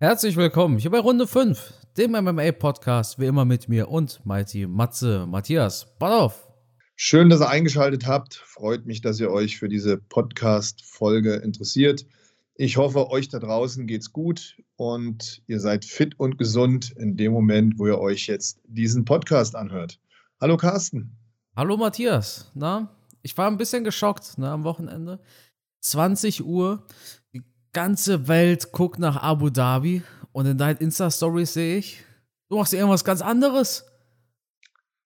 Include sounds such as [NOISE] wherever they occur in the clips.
Herzlich willkommen hier bei Runde 5, dem MMA-Podcast, wie immer mit mir und Mighty Matze Matthias. Auf! Schön, dass ihr eingeschaltet habt. Freut mich, dass ihr euch für diese Podcast-Folge interessiert. Ich hoffe, euch da draußen geht's gut und ihr seid fit und gesund in dem Moment, wo ihr euch jetzt diesen Podcast anhört. Hallo Carsten. Hallo Matthias. Na, ich war ein bisschen geschockt ne, am Wochenende. 20 Uhr, ganze Welt guckt nach Abu Dhabi und in deinen Insta-Stories sehe ich, du machst irgendwas ganz anderes.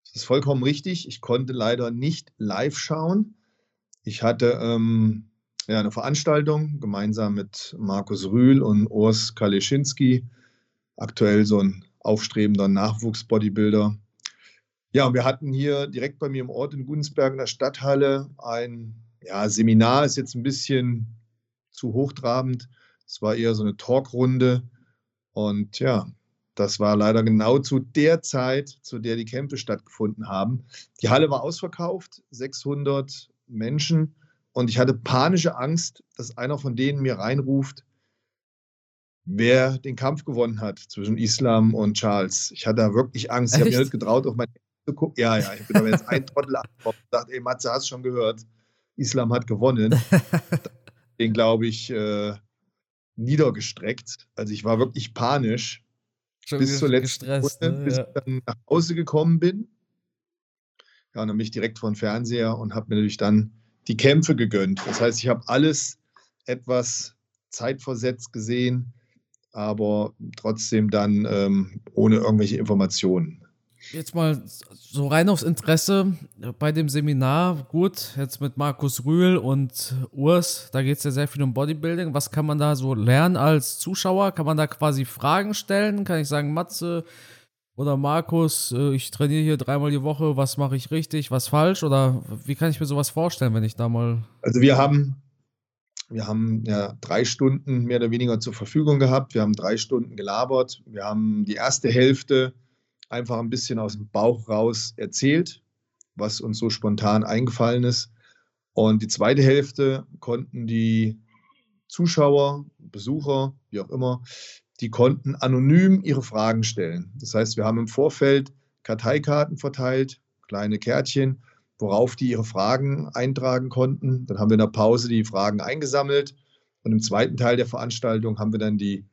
Das ist vollkommen richtig. Ich konnte leider nicht live schauen. Ich hatte ähm, ja, eine Veranstaltung gemeinsam mit Markus Rühl und Urs Kaleschinski, aktuell so ein aufstrebender Nachwuchsbodybuilder. Ja, und wir hatten hier direkt bei mir im Ort in Gudensberg in der Stadthalle ein ja, Seminar, ist jetzt ein bisschen zu hochtrabend. Es war eher so eine Talkrunde. Und ja, das war leider genau zu der Zeit, zu der die Kämpfe stattgefunden haben. Die Halle war ausverkauft, 600 Menschen. Und ich hatte panische Angst, dass einer von denen mir reinruft, wer den Kampf gewonnen hat zwischen Islam und Charles. Ich hatte da wirklich Angst. Ich habe mir nicht getraut, auf mein zu gucken. Ja, ja, ich bin aber jetzt ein [LAUGHS] Trottel und dachte, ey, Matze, hast du schon gehört? Islam hat gewonnen. [LAUGHS] den, glaube ich, äh, niedergestreckt. Also ich war wirklich panisch Schon bis zur letzten Stunde, ne? bis ich dann nach Hause gekommen bin. Ja, und dann bin ich direkt vor den Fernseher und habe mir natürlich dann die Kämpfe gegönnt. Das heißt, ich habe alles etwas zeitversetzt gesehen, aber trotzdem dann ähm, ohne irgendwelche Informationen. Jetzt mal so rein aufs Interesse bei dem Seminar. Gut, jetzt mit Markus Rühl und Urs, da geht es ja sehr viel um Bodybuilding. Was kann man da so lernen als Zuschauer? Kann man da quasi Fragen stellen? Kann ich sagen, Matze oder Markus, äh, ich trainiere hier dreimal die Woche, was mache ich richtig, was falsch? Oder wie kann ich mir sowas vorstellen, wenn ich da mal. Also wir haben, wir haben ja drei Stunden mehr oder weniger zur Verfügung gehabt. Wir haben drei Stunden gelabert. Wir haben die erste Hälfte einfach ein bisschen aus dem Bauch raus erzählt, was uns so spontan eingefallen ist. Und die zweite Hälfte konnten die Zuschauer, Besucher, wie auch immer, die konnten anonym ihre Fragen stellen. Das heißt, wir haben im Vorfeld Karteikarten verteilt, kleine Kärtchen, worauf die ihre Fragen eintragen konnten. Dann haben wir in der Pause die Fragen eingesammelt und im zweiten Teil der Veranstaltung haben wir dann die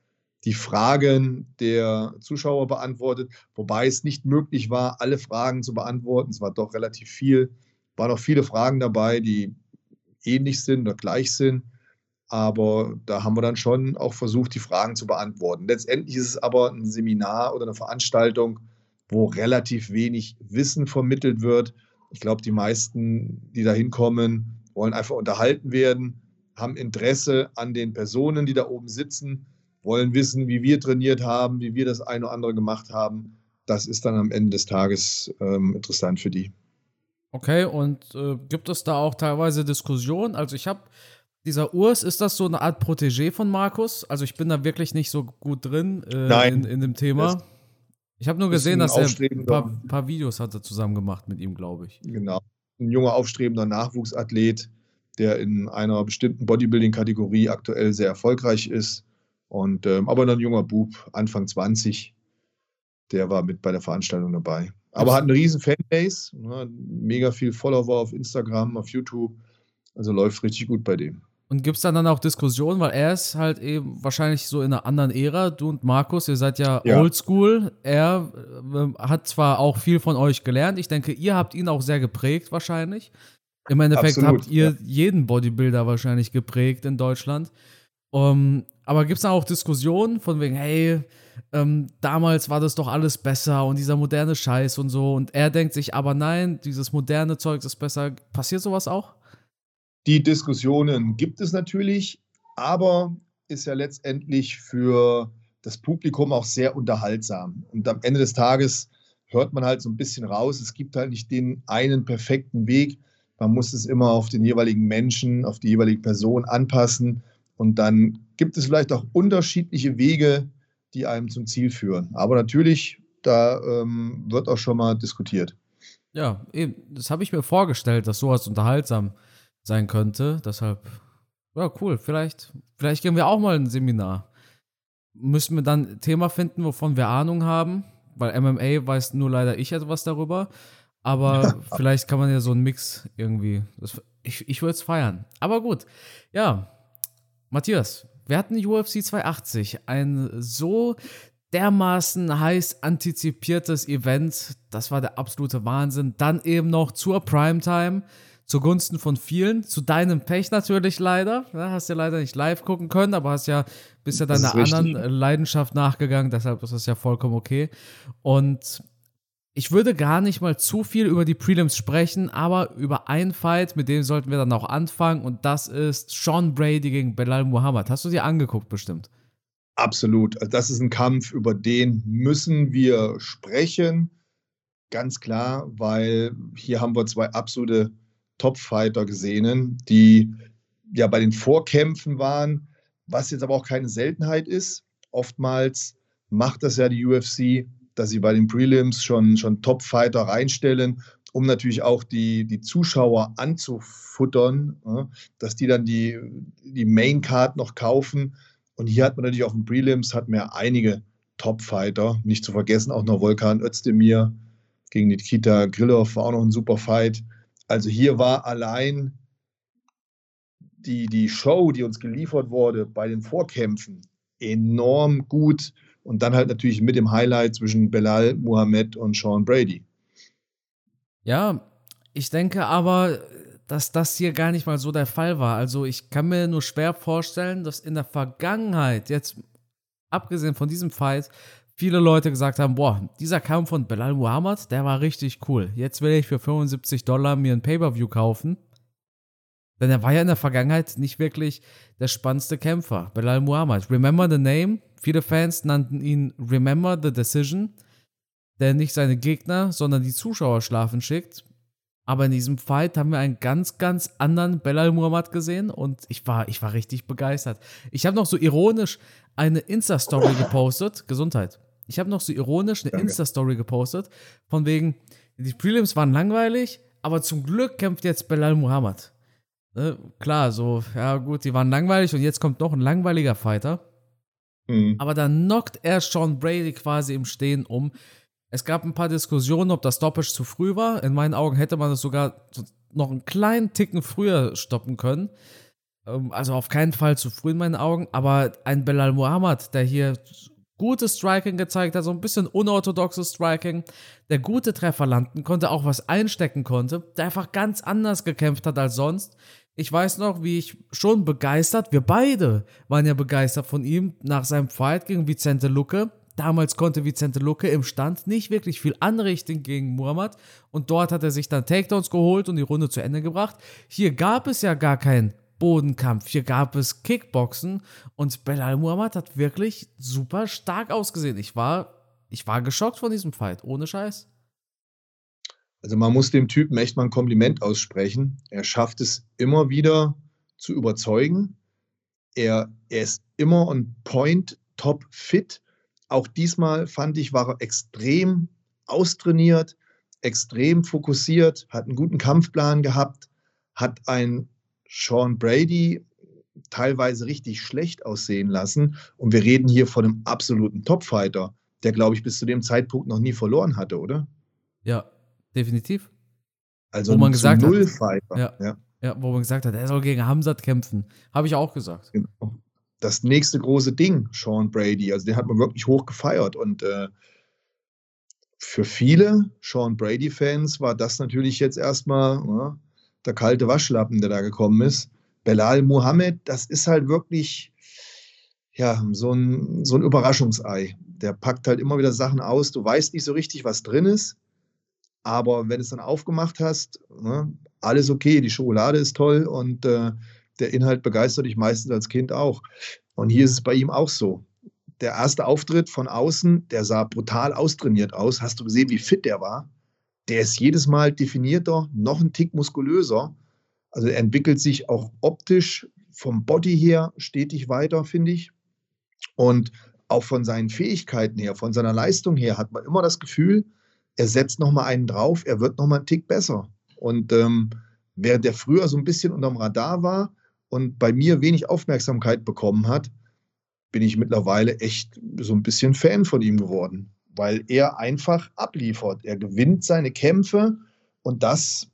die Fragen der Zuschauer beantwortet, wobei es nicht möglich war, alle Fragen zu beantworten. Es war doch relativ viel, waren auch viele Fragen dabei, die ähnlich sind oder gleich sind. Aber da haben wir dann schon auch versucht, die Fragen zu beantworten. Letztendlich ist es aber ein Seminar oder eine Veranstaltung, wo relativ wenig Wissen vermittelt wird. Ich glaube, die meisten, die da hinkommen, wollen einfach unterhalten werden, haben Interesse an den Personen, die da oben sitzen wollen wissen, wie wir trainiert haben, wie wir das eine oder andere gemacht haben. Das ist dann am Ende des Tages ähm, interessant für die. Okay, und äh, gibt es da auch teilweise Diskussionen? Also ich habe dieser Urs, ist das so eine Art Protégé von Markus? Also ich bin da wirklich nicht so gut drin äh, in, in, dem Thema. Ich habe nur gesehen, dass er ein paar, paar, Videos hatte zusammen gemacht mit ihm, glaube ich. Genau. Ein junger, aufstrebender Nachwuchsathlet, der in einer bestimmten Bodybuilding-Kategorie aktuell sehr erfolgreich ist. Und, ähm, aber ein junger Bub, Anfang 20, der war mit bei der Veranstaltung dabei. Aber hat eine riesen Fanbase, ne, mega viel Follower auf Instagram, auf YouTube. Also läuft richtig gut bei dem. Und gibt es dann, dann auch Diskussionen, weil er ist halt eben wahrscheinlich so in einer anderen Ära, du und Markus, ihr seid ja, ja. oldschool. Er äh, hat zwar auch viel von euch gelernt, ich denke, ihr habt ihn auch sehr geprägt wahrscheinlich. Im Endeffekt Absolut, habt ihr ja. jeden Bodybuilder wahrscheinlich geprägt in Deutschland. Um, aber gibt es da auch Diskussionen von wegen, hey, ähm, damals war das doch alles besser und dieser moderne Scheiß und so. Und er denkt sich, aber nein, dieses moderne Zeug ist besser. Passiert sowas auch? Die Diskussionen gibt es natürlich, aber ist ja letztendlich für das Publikum auch sehr unterhaltsam. Und am Ende des Tages hört man halt so ein bisschen raus, es gibt halt nicht den einen perfekten Weg. Man muss es immer auf den jeweiligen Menschen, auf die jeweilige Person anpassen. Und dann gibt es vielleicht auch unterschiedliche Wege, die einem zum Ziel führen. Aber natürlich, da ähm, wird auch schon mal diskutiert. Ja, eben, das habe ich mir vorgestellt, dass sowas unterhaltsam sein könnte. Deshalb, ja, cool. Vielleicht, vielleicht gehen wir auch mal ein Seminar. müssen wir dann ein Thema finden, wovon wir Ahnung haben, weil MMA weiß nur leider ich etwas darüber. Aber [LAUGHS] vielleicht kann man ja so einen Mix irgendwie. Das, ich ich würde es feiern. Aber gut. Ja, Matthias, wir hatten die UFC 280. Ein so dermaßen heiß antizipiertes Event. Das war der absolute Wahnsinn. Dann eben noch zur Primetime zugunsten von vielen, zu deinem Pech natürlich leider. Ja, hast ja leider nicht live gucken können, aber hast ja bist ja deiner anderen Leidenschaft nachgegangen, deshalb ist das ja vollkommen okay. Und ich würde gar nicht mal zu viel über die Prelims sprechen, aber über einen Fight, mit dem sollten wir dann auch anfangen und das ist Sean Brady gegen Belal Muhammad. Hast du dir angeguckt bestimmt? Absolut. Also das ist ein Kampf, über den müssen wir sprechen. Ganz klar, weil hier haben wir zwei absolute Top-Fighter gesehen, die ja bei den Vorkämpfen waren, was jetzt aber auch keine Seltenheit ist. Oftmals macht das ja die UFC, dass sie bei den Prelims schon, schon Top-Fighter reinstellen, um natürlich auch die, die Zuschauer anzufuttern, dass die dann die, die Main-Card noch kaufen. Und hier hat man natürlich auf den Prelims hat ja einige Top-Fighter. Nicht zu vergessen auch noch Volkan Özdemir gegen Nikita Grillov war auch noch ein super Fight. Also hier war allein die, die Show, die uns geliefert wurde bei den Vorkämpfen, enorm gut. Und dann halt natürlich mit dem Highlight zwischen Belal, Muhammad und Sean Brady. Ja, ich denke aber, dass das hier gar nicht mal so der Fall war. Also ich kann mir nur schwer vorstellen, dass in der Vergangenheit, jetzt abgesehen von diesem Fight, viele Leute gesagt haben, boah, dieser Kampf von Belal Muhammad, der war richtig cool. Jetzt will ich für 75 Dollar mir ein Pay-Per-View kaufen. Denn er war ja in der Vergangenheit nicht wirklich der spannendste Kämpfer. Belal Muhammad. Remember the name? Viele Fans nannten ihn Remember the Decision, der nicht seine Gegner, sondern die Zuschauer schlafen schickt. Aber in diesem Fight haben wir einen ganz, ganz anderen Belal Muhammad gesehen und ich war, ich war richtig begeistert. Ich habe noch so ironisch eine Insta-Story gepostet. Gesundheit ich habe noch so ironisch eine Insta-Story gepostet, von wegen, die Prelims waren langweilig, aber zum Glück kämpft jetzt Belal Muhammad. Ne? Klar, so, ja gut, die waren langweilig und jetzt kommt noch ein langweiliger Fighter. Mhm. Aber dann knockt er Sean Brady quasi im Stehen um. Es gab ein paar Diskussionen, ob das Stoppage zu früh war. In meinen Augen hätte man es sogar noch einen kleinen Ticken früher stoppen können. Ähm, also auf keinen Fall zu früh in meinen Augen. Aber ein Belal Muhammad, der hier gutes Striking gezeigt hat, so ein bisschen unorthodoxes Striking, der gute Treffer landen konnte, auch was einstecken konnte, der einfach ganz anders gekämpft hat als sonst. Ich weiß noch, wie ich schon begeistert, wir beide waren ja begeistert von ihm nach seinem Fight gegen Vicente Lucke. Damals konnte Vicente Lucke im Stand nicht wirklich viel anrichten gegen Muhammad und dort hat er sich dann Takedowns geholt und die Runde zu Ende gebracht. Hier gab es ja gar kein Bodenkampf. Hier gab es Kickboxen und Belal Muhammad hat wirklich super stark ausgesehen. Ich war, ich war geschockt von diesem Fight, ohne Scheiß. Also man muss dem Typen echt mal ein Kompliment aussprechen. Er schafft es immer wieder zu überzeugen. Er, er ist immer on point, top fit. Auch diesmal fand ich, war er extrem austrainiert, extrem fokussiert, hat einen guten Kampfplan gehabt, hat ein Sean Brady teilweise richtig schlecht aussehen lassen. Und wir reden hier von einem absoluten Topfighter, der, glaube ich, bis zu dem Zeitpunkt noch nie verloren hatte, oder? Ja, definitiv. Also wo man gesagt hat, ja, ja. ja, wo man gesagt hat, er soll gegen Hamzat kämpfen. Habe ich auch gesagt. Genau. Das nächste große Ding, Sean Brady, also den hat man wirklich hoch gefeiert. Und äh, für viele Sean Brady-Fans war das natürlich jetzt erstmal, ja, der kalte Waschlappen, der da gekommen ist. Belal Muhammad, das ist halt wirklich ja, so ein, so ein Überraschungsei. Der packt halt immer wieder Sachen aus. Du weißt nicht so richtig, was drin ist. Aber wenn du es dann aufgemacht hast, ne, alles okay, die Schokolade ist toll und äh, der Inhalt begeistert dich meistens als Kind auch. Und hier ist es bei ihm auch so. Der erste Auftritt von außen, der sah brutal austrainiert aus. Hast du gesehen, wie fit der war? der ist jedes Mal definierter, noch ein Tick muskulöser. Also er entwickelt sich auch optisch vom Body her stetig weiter, finde ich. Und auch von seinen Fähigkeiten her, von seiner Leistung her, hat man immer das Gefühl, er setzt noch mal einen drauf, er wird noch mal einen Tick besser. Und ähm, während der früher so ein bisschen unterm Radar war und bei mir wenig Aufmerksamkeit bekommen hat, bin ich mittlerweile echt so ein bisschen Fan von ihm geworden, weil er einfach abliefert. Er gewinnt seine Kämpfe und das,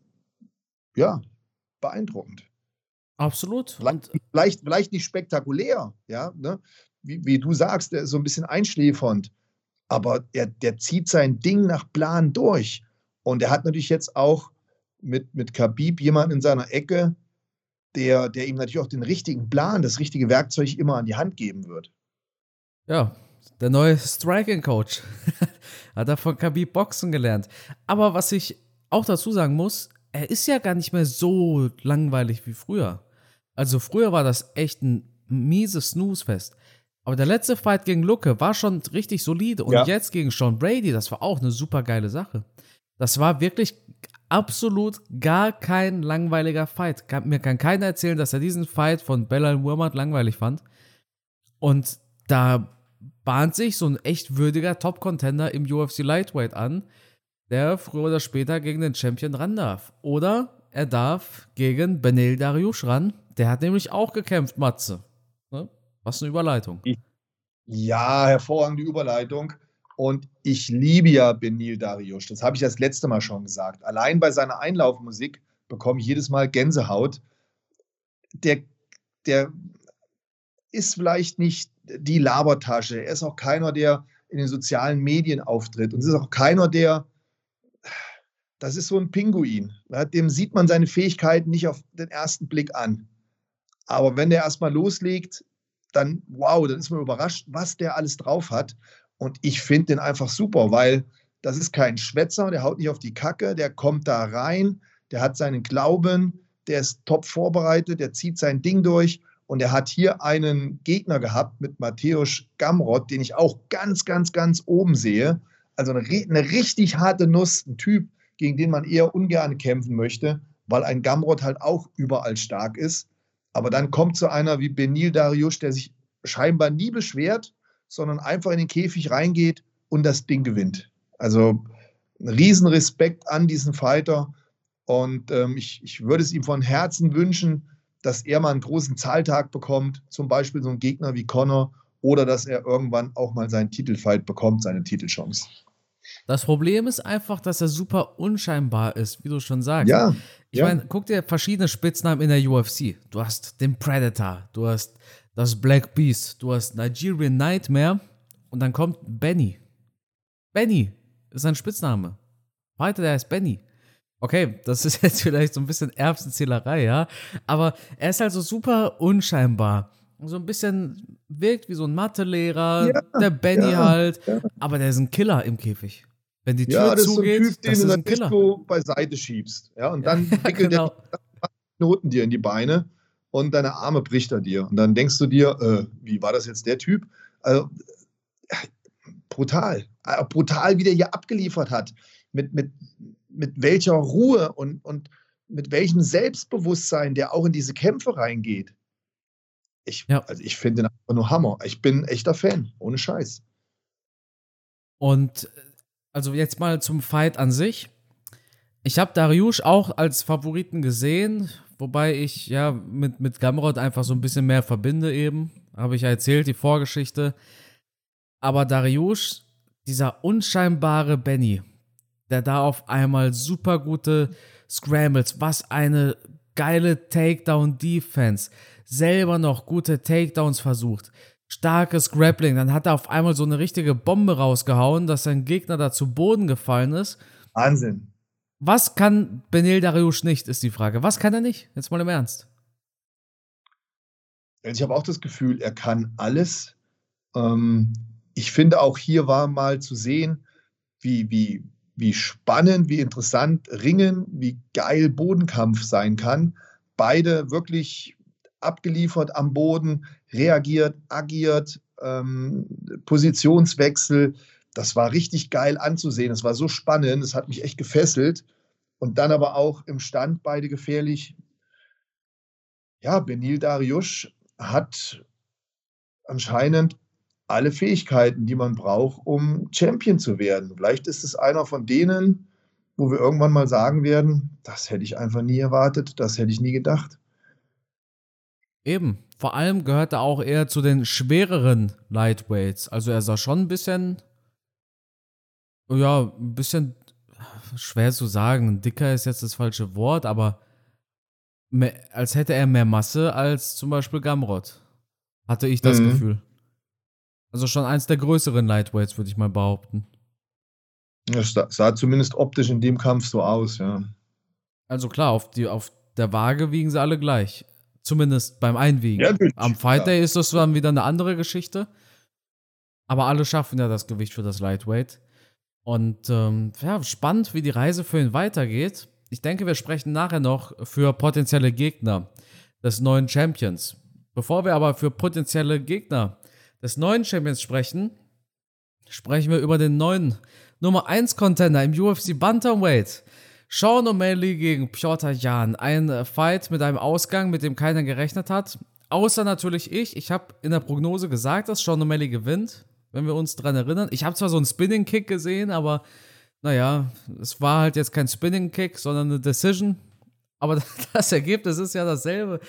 ja, beeindruckend. Absolut. Vielleicht, vielleicht, vielleicht, nicht spektakulär, ja, ne? wie, wie, du sagst, so ein bisschen einschläfernd, aber er, der zieht sein Ding nach Plan durch. Und er hat natürlich jetzt auch mit, mit Khabib jemanden in seiner Ecke, der, der ihm natürlich auch den richtigen Plan, das richtige Werkzeug immer an die Hand geben wird. Ja, der neue Striking Coach. [LAUGHS] Hat er von Khabib Boxen gelernt. Aber was ich auch dazu sagen muss, er ist ja gar nicht mehr so langweilig wie früher. Also früher war das echt ein mieses Snooze-Fest. Aber der letzte Fight gegen Lucke war schon richtig solide. Und ja. jetzt gegen Sean Brady, das war auch eine super geile Sache. Das war wirklich absolut gar kein langweiliger Fight. Mir kann keiner erzählen, dass er diesen Fight von Bella Wurmert langweilig fand. Und da bahnt sich so ein echt würdiger Top-Contender im UFC Lightweight an, der früher oder später gegen den Champion ran darf. Oder er darf gegen Benel Dariush ran. Der hat nämlich auch gekämpft, Matze. Was eine Überleitung. Ja, hervorragende Überleitung. Und ich liebe ja Benil Dariush. Das habe ich das letzte Mal schon gesagt. Allein bei seiner Einlaufmusik bekomme ich jedes Mal Gänsehaut. Der, der ist vielleicht nicht die Labertasche. Er ist auch keiner, der in den sozialen Medien auftritt. Und es ist auch keiner, der, das ist so ein Pinguin. Dem sieht man seine Fähigkeiten nicht auf den ersten Blick an. Aber wenn der erstmal loslegt, dann wow, dann ist man überrascht, was der alles drauf hat. Und ich finde den einfach super, weil das ist kein Schwätzer, der haut nicht auf die Kacke, der kommt da rein, der hat seinen Glauben, der ist top vorbereitet, der zieht sein Ding durch und er hat hier einen Gegner gehabt mit Matthäus Gamrot, den ich auch ganz, ganz, ganz oben sehe. Also eine, eine richtig harte Nuss, ein Typ, gegen den man eher ungern kämpfen möchte, weil ein Gamrot halt auch überall stark ist. Aber dann kommt so einer wie Benil Dariush, der sich scheinbar nie beschwert, sondern einfach in den Käfig reingeht und das Ding gewinnt. Also ein Riesenrespekt an diesen Fighter. Und ähm, ich, ich würde es ihm von Herzen wünschen, dass er mal einen großen Zahltag bekommt, zum Beispiel so ein Gegner wie Connor, oder dass er irgendwann auch mal seinen Titelfight bekommt, seine Titelchance. Das Problem ist einfach, dass er super unscheinbar ist, wie du schon sagst. Ja. Ich ja. meine, guck dir verschiedene Spitznamen in der UFC. Du hast den Predator, du hast das Black Beast, du hast Nigerian Nightmare und dann kommt Benny. Benny ist sein Spitzname. Weiter, der heißt Benny. Okay, das ist [LAUGHS] jetzt vielleicht so ein bisschen Erbsenzählerei, ja. Aber er ist halt so super unscheinbar. So ein bisschen wirkt wie so ein Mathelehrer, ja, der Benny ja, halt. Ja. Aber der ist ein Killer im Käfig. Wenn die Tür ja, das zugeht, ist so ein Typ, den du dann Killer. so beiseite schiebst. Ja, und dann [LAUGHS] wickelt genau. der Knoten dir in die Beine und deine Arme bricht er dir. Und dann denkst du dir, äh, wie war das jetzt der Typ? Also, brutal. Äh, brutal, wie der hier abgeliefert hat. Mit, mit, mit welcher Ruhe und, und mit welchem Selbstbewusstsein der auch in diese Kämpfe reingeht. Ich, ja. also ich finde den einfach nur Hammer. Ich bin echter Fan, ohne Scheiß. Und also jetzt mal zum Fight an sich. Ich habe Dariush auch als Favoriten gesehen, wobei ich ja mit, mit Gamrot einfach so ein bisschen mehr verbinde eben. Habe ich ja erzählt, die Vorgeschichte. Aber Dariush, dieser unscheinbare Benny, der da auf einmal super gute Scrambles, was eine geile Takedown-Defense, selber noch gute Takedowns versucht, starkes Grappling, dann hat er auf einmal so eine richtige Bombe rausgehauen, dass sein Gegner da zu Boden gefallen ist. Wahnsinn. Was kann Benil Dariush nicht, ist die Frage. Was kann er nicht? Jetzt mal im Ernst. Ich habe auch das Gefühl, er kann alles. Ähm, ich finde auch hier war mal zu sehen, wie, wie, wie spannend, wie interessant Ringen, wie geil Bodenkampf sein kann. Beide wirklich abgeliefert am Boden, reagiert, agiert, ähm, Positionswechsel. Das war richtig geil anzusehen. Es war so spannend, es hat mich echt gefesselt. Und dann aber auch im Stand beide gefährlich. Ja, Benil Dariush hat anscheinend alle Fähigkeiten, die man braucht, um Champion zu werden. Vielleicht ist es einer von denen, wo wir irgendwann mal sagen werden, das hätte ich einfach nie erwartet, das hätte ich nie gedacht. Eben. vor allem gehört er auch eher zu den schwereren Lightweights. Also er sah schon ein bisschen, ja, ein bisschen schwer zu sagen. Dicker ist jetzt das falsche Wort, aber mehr, als hätte er mehr Masse als zum Beispiel Gamrot. Hatte ich das mhm. Gefühl. Also schon eins der größeren Lightweights, würde ich mal behaupten. Das sah zumindest optisch in dem Kampf so aus, ja. Also klar, auf, die, auf der Waage wiegen sie alle gleich. Zumindest beim Einwiegen. Ja, Am Fight Day ja. ist das dann wieder eine andere Geschichte. Aber alle schaffen ja das Gewicht für das Lightweight. Und ähm, ja, spannend, wie die Reise für ihn weitergeht. Ich denke, wir sprechen nachher noch für potenzielle Gegner des neuen Champions. Bevor wir aber für potenzielle Gegner des neuen Champions sprechen, sprechen wir über den neuen Nummer 1 Contender im UFC Bantamweight. Sean O'Malley gegen Piotr Jan. Ein Fight mit einem Ausgang, mit dem keiner gerechnet hat. Außer natürlich ich. Ich habe in der Prognose gesagt, dass Sean O'Malley gewinnt, wenn wir uns dran erinnern. Ich habe zwar so einen Spinning Kick gesehen, aber naja, es war halt jetzt kein Spinning Kick, sondern eine Decision. Aber [LAUGHS] das Ergebnis ist ja dasselbe.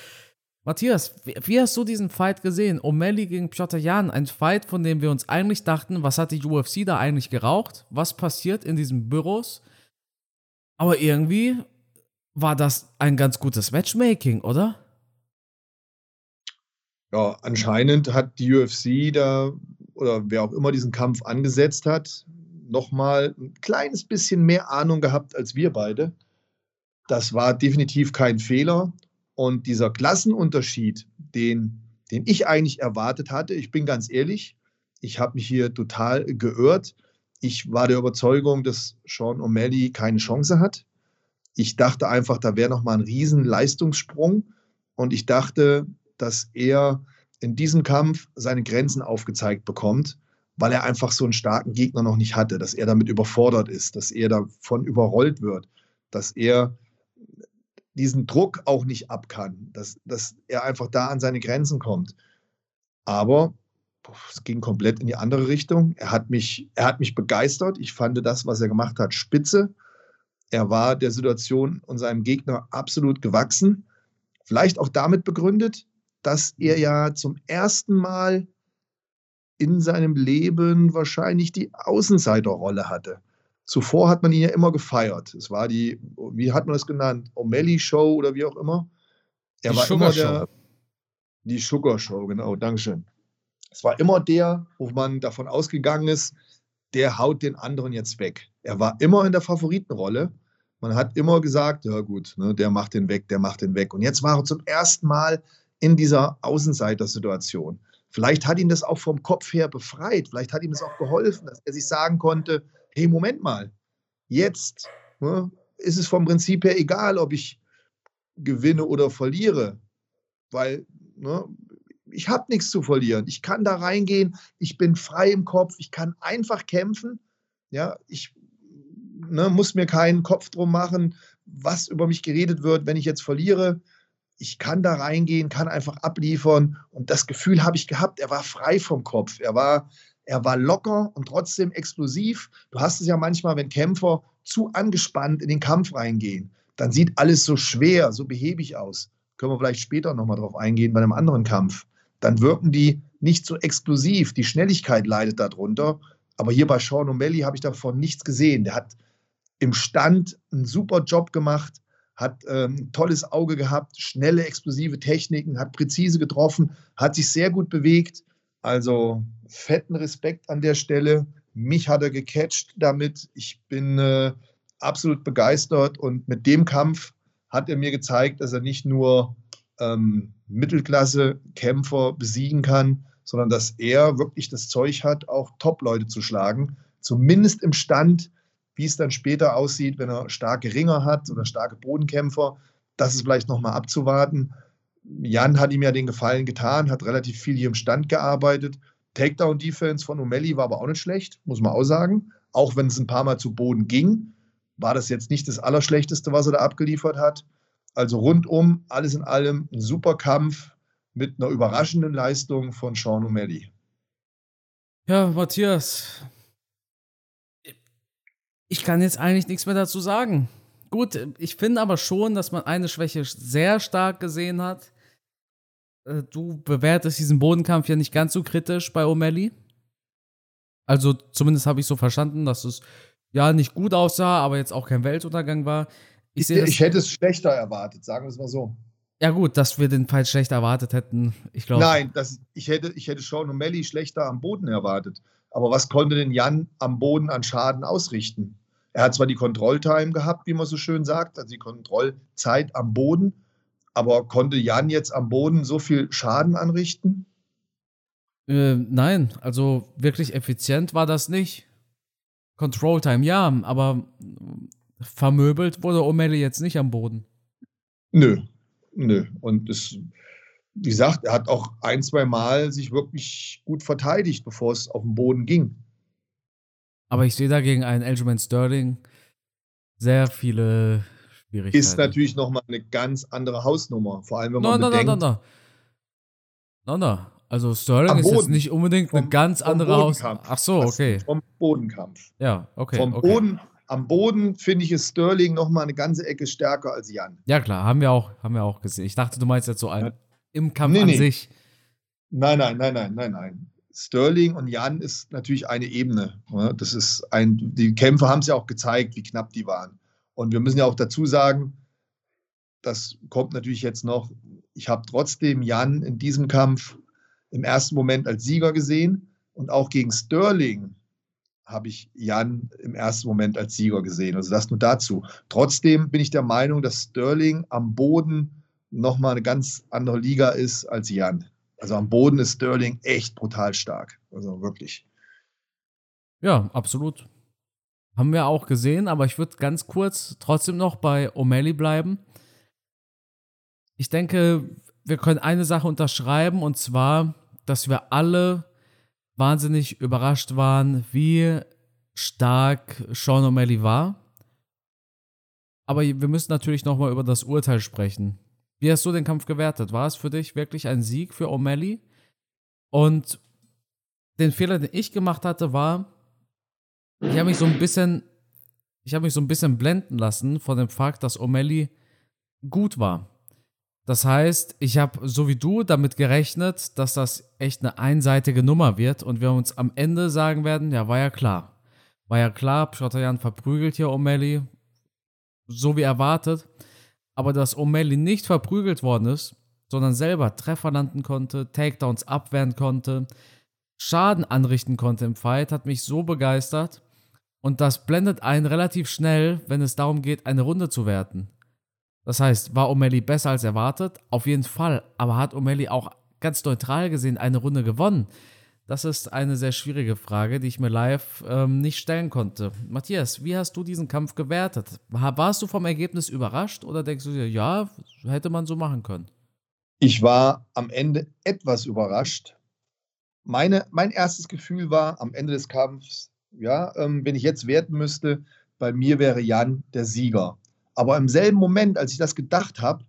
Matthias, wie, hast du diesen Fight gesehen? O'Malley gegen Piotr Jan, ein Fight, von dem wir uns eigentlich dachten, was hat die UFC da eigentlich geraucht? Was passiert in diesen Büros? Aber irgendwie war das ein ganz gutes Matchmaking, oder? Ja, anscheinend hat die UFC da oder wer auch immer diesen Kampf angesetzt hat, nochmal ein kleines bisschen mehr Ahnung gehabt als wir beide. Das war definitiv kein Fehler. Und dieser Klassenunterschied, den, den ich eigentlich erwartet hatte, ich bin ganz ehrlich, ich habe mich hier total geirrt. Ich war der Überzeugung, dass Sean O'Malley keine Chance hat. Ich dachte einfach, da wäre nochmal ein riesen Leistungssprung. Und ich dachte, dass er in diesem Kampf seine Grenzen aufgezeigt bekommt, weil er einfach so einen starken Gegner noch nicht hatte, dass er damit überfordert ist, dass er davon überrollt wird, dass er diesen Druck auch nicht ab kann, dass, dass er einfach da an seine Grenzen kommt. Aber es ging komplett in die andere Richtung. Er hat, mich, er hat mich begeistert. Ich fand das, was er gemacht hat, spitze. Er war der Situation und seinem Gegner absolut gewachsen. Vielleicht auch damit begründet, dass er ja zum ersten Mal in seinem Leben wahrscheinlich die Außenseiterrolle hatte. Zuvor hat man ihn ja immer gefeiert. Es war die, wie hat man das genannt? O'Malley Show oder wie auch immer. Er die war Sugar immer der, Show. Die Sugar Show, genau, Dankeschön. Es war immer der, wo man davon ausgegangen ist, der haut den anderen jetzt weg. Er war immer in der Favoritenrolle. Man hat immer gesagt, ja gut, ne, der macht den weg, der macht den weg. Und jetzt war er zum ersten Mal in dieser Außenseitersituation. Vielleicht hat ihn das auch vom Kopf her befreit. Vielleicht hat ihm das auch geholfen, dass er sich sagen konnte, hey, Moment mal, jetzt ne, ist es vom Prinzip her egal, ob ich gewinne oder verliere, weil ne, ich habe nichts zu verlieren. Ich kann da reingehen, ich bin frei im Kopf, ich kann einfach kämpfen. Ja, ich ne, muss mir keinen Kopf drum machen, was über mich geredet wird, wenn ich jetzt verliere. Ich kann da reingehen, kann einfach abliefern. Und das Gefühl habe ich gehabt, er war frei vom Kopf. Er war, er war locker und trotzdem explosiv. Du hast es ja manchmal, wenn Kämpfer zu angespannt in den Kampf reingehen, dann sieht alles so schwer, so behäbig aus. Können wir vielleicht später nochmal drauf eingehen bei einem anderen Kampf. Dann wirken die nicht so explosiv. Die Schnelligkeit leidet darunter. Aber hier bei Sean O'Malley habe ich davon nichts gesehen. Der hat im Stand einen super Job gemacht, hat ähm, tolles Auge gehabt, schnelle, explosive Techniken, hat präzise getroffen, hat sich sehr gut bewegt. Also fetten Respekt an der Stelle. Mich hat er gecatcht damit. Ich bin äh, absolut begeistert und mit dem Kampf hat er mir gezeigt, dass er nicht nur ähm, Mittelklasse-Kämpfer besiegen kann, sondern dass er wirklich das Zeug hat, auch Top-Leute zu schlagen. Zumindest im Stand, wie es dann später aussieht, wenn er starke Ringer hat oder starke Bodenkämpfer. Das ist vielleicht nochmal abzuwarten. Jan hat ihm ja den Gefallen getan, hat relativ viel hier im Stand gearbeitet. Takedown-Defense von O'Malley war aber auch nicht schlecht, muss man auch sagen. Auch wenn es ein paar Mal zu Boden ging, war das jetzt nicht das Allerschlechteste, was er da abgeliefert hat. Also rundum, alles in allem, ein super Kampf mit einer überraschenden Leistung von Sean O'Malley. Ja, Matthias, ich kann jetzt eigentlich nichts mehr dazu sagen. Gut, ich finde aber schon, dass man eine Schwäche sehr stark gesehen hat. äh, du bewertest diesen Bodenkampf ja nicht ganz so kritisch bei O'Malley. Also zumindest habe ich so verstanden, dass es ja nicht gut aussah, aber jetzt auch kein Weltuntergang war. Ich, ich, ich hätte es schlechter erwartet, sagen wir es mal so. Ja, gut, dass wir den Fight schlechter erwartet hätten. Ich glaube. Nein, das, ich, hätte, ich hätte Sean O'Malley schlechter am Boden erwartet. Aber was konnte denn Jan am Boden an Schaden ausrichten? Er hat zwar die Kontrolltime gehabt, wie man so schön sagt, also die Kontrollzeit am Boden, aber konnte Jan jetzt am Boden so viel Schaden anrichten? Äh, nein, also wirklich effizient war das nicht. Control Time, ja, aber vermöbelt wurde O'Malley jetzt nicht am Boden. Nö, nö. Und es, wie gesagt, er hat auch ein, zwei Mal sich wirklich gut verteidigt, bevor es auf den Boden ging. Aber ich sehe da gegen einen Aljamain Sterling sehr viele Schwierigkeiten. Ist natürlich nochmal eine ganz andere Hausnummer. Vor allem, wenn man no, no, bedenkt. No, no, no. no, no. Also Sterling ist jetzt nicht unbedingt vom, eine ganz andere Hausnummer. Ach so, okay. Vom Bodenkampf. Ja, okay. Vom okay. Boden, am Boden finde ich es Sterling nochmal eine ganze Ecke stärker als Jan. Ja, klar, haben wir auch, haben wir auch gesehen. Ich dachte, du meinst jetzt so ein, im Kampf nee, an nee. sich. Nein, nein, nein, nein, nein, nein. Sterling und Jan ist natürlich eine Ebene. Das ist ein, die Kämpfe haben es ja auch gezeigt, wie knapp die waren. Und wir müssen ja auch dazu sagen, das kommt natürlich jetzt noch, ich habe trotzdem Jan in diesem Kampf im ersten Moment als Sieger gesehen und auch gegen Sterling habe ich Jan im ersten Moment als Sieger gesehen. Also das nur dazu. Trotzdem bin ich der Meinung, dass Sterling am Boden nochmal eine ganz andere Liga ist als Jan. Also am Boden ist Sterling echt brutal stark. Also wirklich. Ja, absolut. Haben wir auch gesehen, aber ich würde ganz kurz trotzdem noch bei O'Malley bleiben. Ich denke, wir können eine Sache unterschreiben und zwar, dass wir alle wahnsinnig überrascht waren, wie stark Sean O'Malley war. Aber wir müssen natürlich nochmal über das Urteil sprechen. Wie hast du den Kampf gewertet? War es für dich wirklich ein Sieg für O'Malley? Und den Fehler, den ich gemacht hatte, war, ich habe mich so ein bisschen, ich habe mich so ein bisschen blenden lassen von dem Fakt, dass O'Malley gut war. Das heißt, ich habe so wie du damit gerechnet, dass das echt eine einseitige Nummer wird und wir uns am Ende sagen werden, ja, war ja klar. War ja klar, Pschotterjan verprügelt hier O'Malley, so wie erwartet aber dass O'Malley nicht verprügelt worden ist, sondern selber Treffer landen konnte, Takedowns abwehren konnte, Schaden anrichten konnte im Fight, hat mich so begeistert. Und das blendet einen relativ schnell, wenn es darum geht, eine Runde zu werten. Das heißt, war O'Malley besser als erwartet? Auf jeden Fall. Aber hat O'Malley auch ganz neutral gesehen eine Runde gewonnen? Das ist eine sehr schwierige Frage, die ich mir live ähm, nicht stellen konnte. Matthias, wie hast du diesen Kampf gewertet? Warst du vom Ergebnis überrascht oder denkst du dir, ja, hätte man so machen können? Ich war am Ende etwas überrascht. Meine, mein erstes Gefühl war am Ende des Kampfs, ja, ähm, wenn ich jetzt werten müsste, bei mir wäre Jan der Sieger. Aber im selben Moment, als ich das gedacht habe,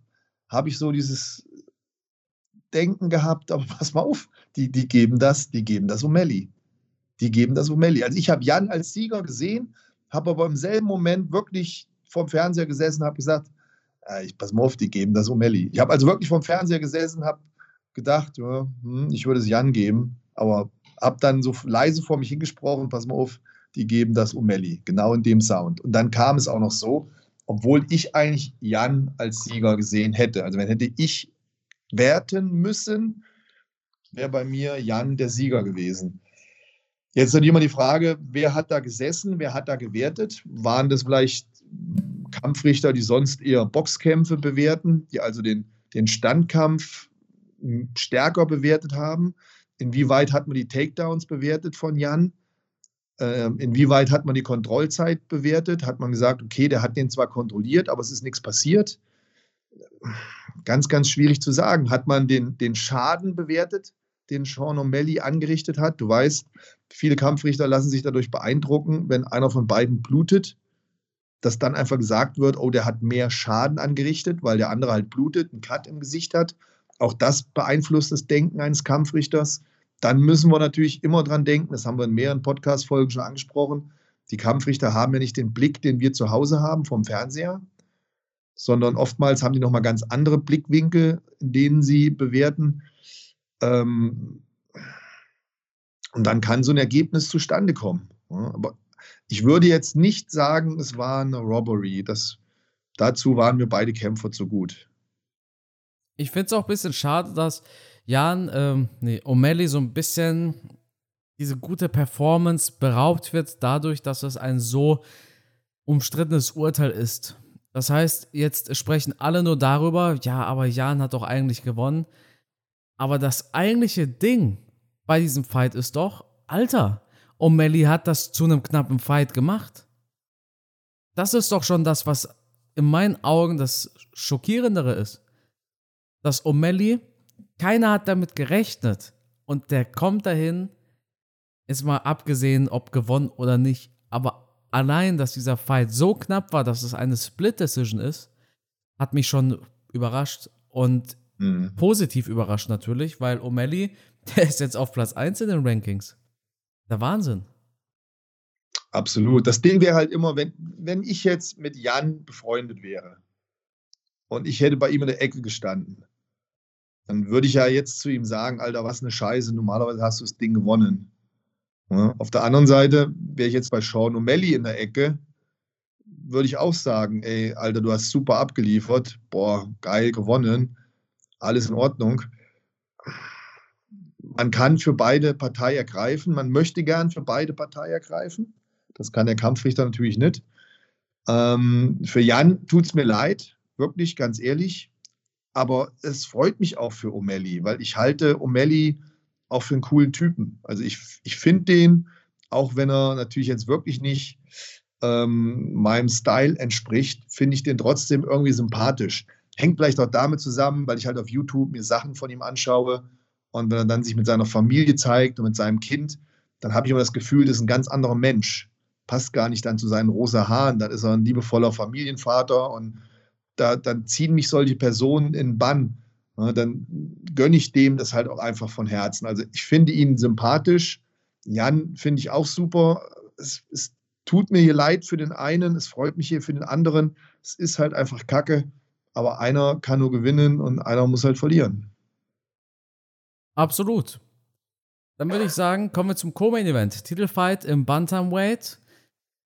habe ich so dieses Denken gehabt, aber [LAUGHS] pass mal auf, die, die geben das, die geben das O'Malley. Die geben das O'Malley. Also ich habe Jan als Sieger gesehen, habe aber im selben Moment wirklich vorm Fernseher gesessen, habe gesagt, äh, ich pass mal auf, die geben das O'Malley. Ich habe also wirklich vorm Fernseher gesessen, habe gedacht, ja, hm, ich würde es Jan geben, aber habe dann so leise vor mich hingesprochen, pass mal auf, die geben das O'Malley, genau in dem Sound. Und dann kam es auch noch so, obwohl ich eigentlich Jan als Sieger gesehen hätte. Also wenn hätte ich werten müssen, wäre bei mir Jan der Sieger gewesen. Jetzt ist immer die Frage, wer hat da gesessen, wer hat da gewertet? Waren das vielleicht Kampfrichter, die sonst eher Boxkämpfe bewerten, die also den, den Standkampf stärker bewertet haben? Inwieweit hat man die Takedowns bewertet von Jan? Ähm, inwieweit hat man die Kontrollzeit bewertet? Hat man gesagt, okay, der hat den zwar kontrolliert, aber es ist nichts passiert? ganz, ganz schwierig zu sagen. Hat man den, den Schaden bewertet, den Sean O'Malley angerichtet hat? Du weißt, viele Kampfrichter lassen sich dadurch beeindrucken, wenn einer von beiden blutet, dass dann einfach gesagt wird, oh, der hat mehr Schaden angerichtet, weil der andere halt blutet, einen Cut im Gesicht hat. Auch das beeinflusst das Denken eines Kampfrichters. Dann müssen wir natürlich immer dran denken, das haben wir in mehreren Podcast-Folgen schon angesprochen. Die Kampfrichter haben ja nicht den Blick, den wir zu Hause haben vom Fernseher, sondern oftmals haben die nochmal ganz andere Blickwinkel, in denen sie bewerten. Ähm, und dann kann so ein Ergebnis zustande kommen. Aber ich würde jetzt nicht sagen, es war eine Robbery. Das, dazu waren mir beide Kämpfer zu gut. Ich finde es auch ein bisschen schade, dass Jan, ähm, nee, O'Malley so ein bisschen diese gute Performance beraubt wird, dadurch, dass es ein so umstrittenes Urteil ist. Das heißt, jetzt sprechen alle nur darüber, ja, aber Jan hat doch eigentlich gewonnen. Aber das eigentliche Ding bei diesem Fight ist doch, Alter, O'Malley hat das zu einem knappen Fight gemacht. Das ist doch schon das, was in meinen Augen das Schockierendere ist. Dass O'Malley, keiner hat damit gerechnet. Und der kommt dahin, ist mal abgesehen, ob gewonnen oder nicht. Aber allein, dass dieser Fight so knapp war, dass es eine Split-Decision ist, hat mich schon überrascht. Und mhm. positiv überrascht natürlich, weil O'Malley, [LAUGHS] der ist jetzt auf Platz 1 in den Rankings. Der Wahnsinn. Absolut. Das Ding wäre halt immer, wenn, wenn ich jetzt mit Jan befreundet wäre und ich hätte bei ihm in der Ecke gestanden, dann würde ich ja jetzt zu ihm sagen, Alter, was eine Scheiße, normalerweise hast du das Ding gewonnen. Ja, auf der anderen Seite wäre ich jetzt bei Sean O'Malley in der Ecke, würde ich auch sagen, ey, Alter, du hast super abgeliefert, boah, geil gewonnen, alles in Ordnung man kann für beide Partei ergreifen. Man möchte gern für beide Partei ergreifen. Das kann der Kampfrichter natürlich nicht. Ähm, für Jan tut es mir leid, wirklich, ganz ehrlich. Aber es freut mich auch für O'Malley, weil ich halte O'Malley auch für einen coolen Typen. Also ich, ich finde den, auch wenn er natürlich jetzt wirklich nicht ähm, meinem Style entspricht, finde ich den trotzdem irgendwie sympathisch. Hängt vielleicht auch damit zusammen, weil ich halt auf YouTube mir Sachen von ihm anschaue und wenn er dann sich mit seiner Familie zeigt und mit seinem Kind, dann habe ich immer das Gefühl, das ist ein ganz anderer Mensch. Passt gar nicht dann zu seinen rosa Haaren. Dann ist er ein liebevoller Familienvater und da, dann ziehen mich solche Personen in Bann. Dann gönne ich dem das halt auch einfach von Herzen. Also ich finde ihn sympathisch. Jan finde ich auch super. Es, es tut mir hier leid für den einen, es freut mich hier für den anderen. Es ist halt einfach Kacke. Aber einer kann nur gewinnen und einer muss halt verlieren. Absolut. Dann würde ich sagen, kommen wir zum Co-Main-Event. Titelfight im Bantamweight.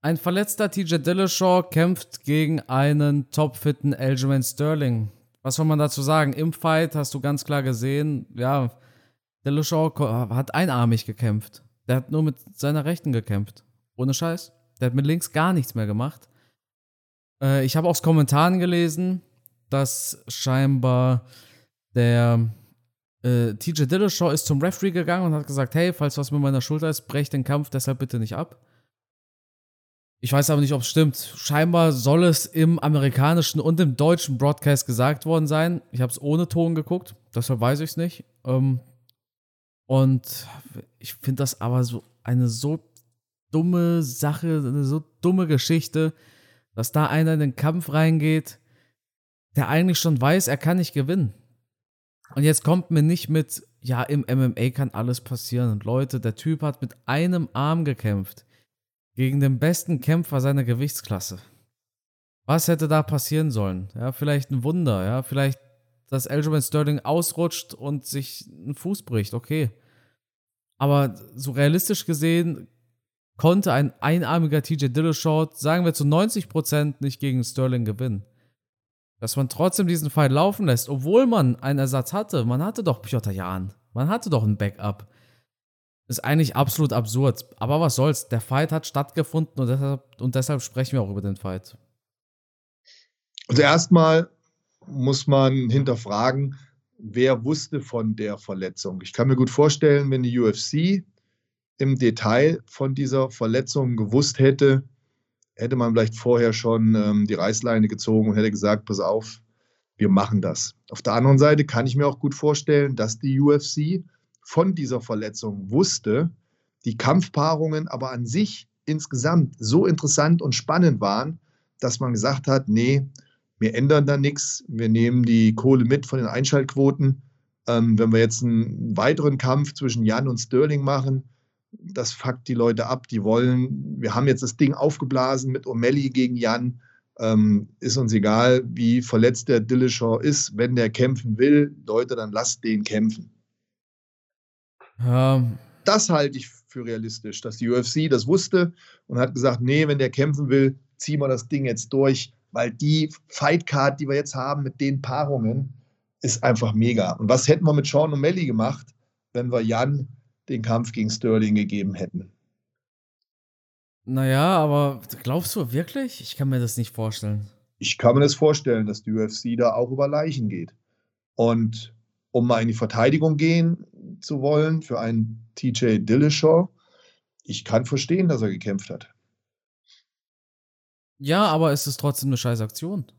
Ein verletzter TJ Dillashaw kämpft gegen einen topfitten Aljamain Sterling. Was soll man dazu sagen? Im Fight hast du ganz klar gesehen, ja, Dillashaw hat einarmig gekämpft. Der hat nur mit seiner Rechten gekämpft. Ohne Scheiß. Der hat mit links gar nichts mehr gemacht. Äh, ich habe aus Kommentaren gelesen, dass scheinbar der äh, TJ Dillashaw ist zum Referee gegangen und hat gesagt, hey, falls was mit meiner Schulter ist, brech den Kampf deshalb bitte nicht ab. Ich weiß aber nicht, ob es stimmt. Scheinbar soll es im amerikanischen und im deutschen Broadcast gesagt worden sein. Ich habe es ohne Ton geguckt, deshalb weiß ich es nicht. Ähm, und ich finde das aber so eine so dumme Sache, eine so dumme Geschichte, dass da einer in den Kampf reingeht, der eigentlich schon weiß, er kann nicht gewinnen. Und jetzt kommt mir nicht mit, ja, im MMA kann alles passieren. Und Leute, der Typ hat mit einem Arm gekämpft. Gegen den besten Kämpfer seiner Gewichtsklasse. Was hätte da passieren sollen? Ja, vielleicht ein Wunder, ja, vielleicht, dass Aljamain Sterling ausrutscht und sich einen Fuß bricht, okay. Aber so realistisch gesehen konnte ein einarmiger TJ Dillashaw, sagen wir zu 90% nicht gegen Sterling gewinnen dass man trotzdem diesen Fight laufen lässt, obwohl man einen Ersatz hatte. Man hatte doch Piotr Jan. Man hatte doch ein Backup. Ist eigentlich absolut absurd. Aber was soll's? Der Fight hat stattgefunden und deshalb, und deshalb sprechen wir auch über den Fight. Also erstmal muss man hinterfragen, wer wusste von der Verletzung. Ich kann mir gut vorstellen, wenn die UFC im Detail von dieser Verletzung gewusst hätte, hätte man vielleicht vorher schon ähm, die Reißleine gezogen und hätte gesagt, pass auf, wir machen das. Auf der anderen Seite kann ich mir auch gut vorstellen, dass die UFC von dieser Verletzung wusste, die Kampfpaarungen aber an sich insgesamt so interessant und spannend waren, dass man gesagt hat, nee, wir ändern da nichts, wir nehmen die Kohle mit von den Einschaltquoten. Ähm, wenn wir jetzt einen weiteren Kampf zwischen Jan und Sterling machen, das fuckt die Leute ab. Die wollen, wir haben jetzt das Ding aufgeblasen mit O'Malley gegen Jan. ähm, ist uns egal, wie verletzt der Dillashaw ist. Wenn der kämpfen will, Leute, dann lasst den kämpfen. Ja. Das halte ich für realistisch, dass die UFC das wusste und hat gesagt, nee, wenn der kämpfen will, ziehen wir das Ding jetzt durch, weil die Fightcard, die wir jetzt haben mit den Paarungen, ist einfach mega. Und was hätten wir mit Sean O'Malley gemacht, wenn wir Jan den Kampf gegen Sterling gegeben hätten? Naja, aber glaubst du wirklich? Ich kann mir das nicht vorstellen. Ich kann mir das vorstellen, dass die UFC da auch über Leichen geht. Und um mal in die Verteidigung gehen zu wollen für einen TJ Dillashaw, ich kann verstehen, dass er gekämpft hat. Ja, aber es ist trotzdem eine scheiß Aktion.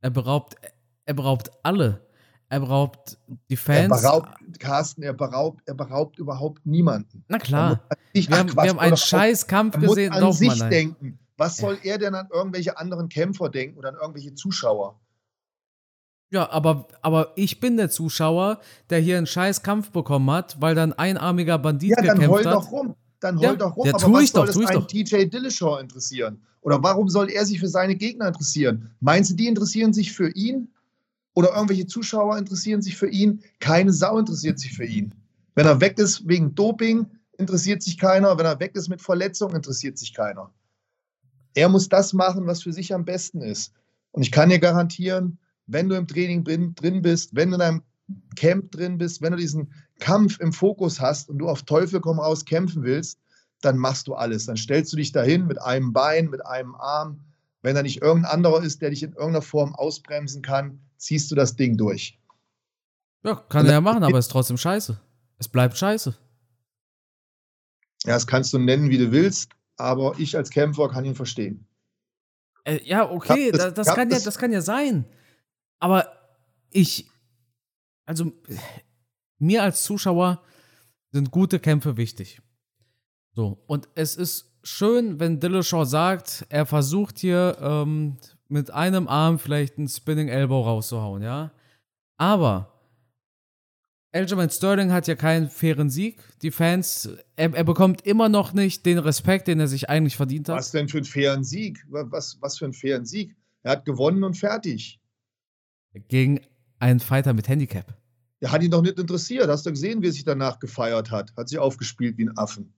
Er beraubt, er beraubt alle. Er beraubt die Fans. Er beraubt, Carsten, er beraubt, er beraubt überhaupt niemanden. Na klar. Sich, wir, ach, haben, Quatsch, wir haben einen scheiß Kampf gesehen. Muss an sich denken. Was soll er denn an irgendwelche anderen Kämpfer denken oder an irgendwelche Zuschauer? Ja, aber, aber ich bin der Zuschauer, der hier einen scheiß Kampf bekommen hat, weil dann ein einarmiger Bandit ja, gekämpft hat. Ja, dann heul doch rum. Dann heul ja, doch rum. Ja, aber was soll doch, es einen TJ Dillashaw interessieren? Oder warum soll er sich für seine Gegner interessieren? Meinst du, die interessieren sich für ihn? Oder irgendwelche Zuschauer interessieren sich für ihn? Keine Sau interessiert sich für ihn. Wenn er weg ist wegen Doping, interessiert sich keiner. Wenn er weg ist mit Verletzung, interessiert sich keiner. Er muss das machen, was für sich am besten ist. Und ich kann dir garantieren, wenn du im Training drin bist, wenn du in einem Camp drin bist, wenn du diesen Kampf im Fokus hast und du auf Teufel komm raus kämpfen willst, dann machst du alles. Dann stellst du dich dahin mit einem Bein, mit einem Arm. Wenn da nicht irgendein anderer ist, der dich in irgendeiner Form ausbremsen kann, ziehst du das Ding durch. Ja, kann er ja machen, aber es ist trotzdem scheiße. Es bleibt scheiße. Ja, das kannst du nennen, wie du willst, aber ich als Kämpfer kann ihn verstehen. Äh, ja, okay, das, das, kann ja, das kann ja sein. Aber ich, also mir als Zuschauer sind gute Kämpfe wichtig. So, und es ist schön, wenn Dillashaw sagt, er versucht hier ähm, mit einem Arm vielleicht einen Spinning Elbow rauszuhauen, ja. Aber Aljamain Sterling hat ja keinen fairen Sieg. Die Fans, er, er, bekommt immer noch nicht den Respekt, den er sich eigentlich verdient hat. Was denn für einen fairen Sieg? Was, was für einen fairen Sieg? Er hat gewonnen und fertig. Gegen einen Fighter mit Handicap. Der hat ihn doch nicht interessiert. Hast du gesehen, wie er sich danach gefeiert hat? Hat sich aufgespielt wie ein Affen,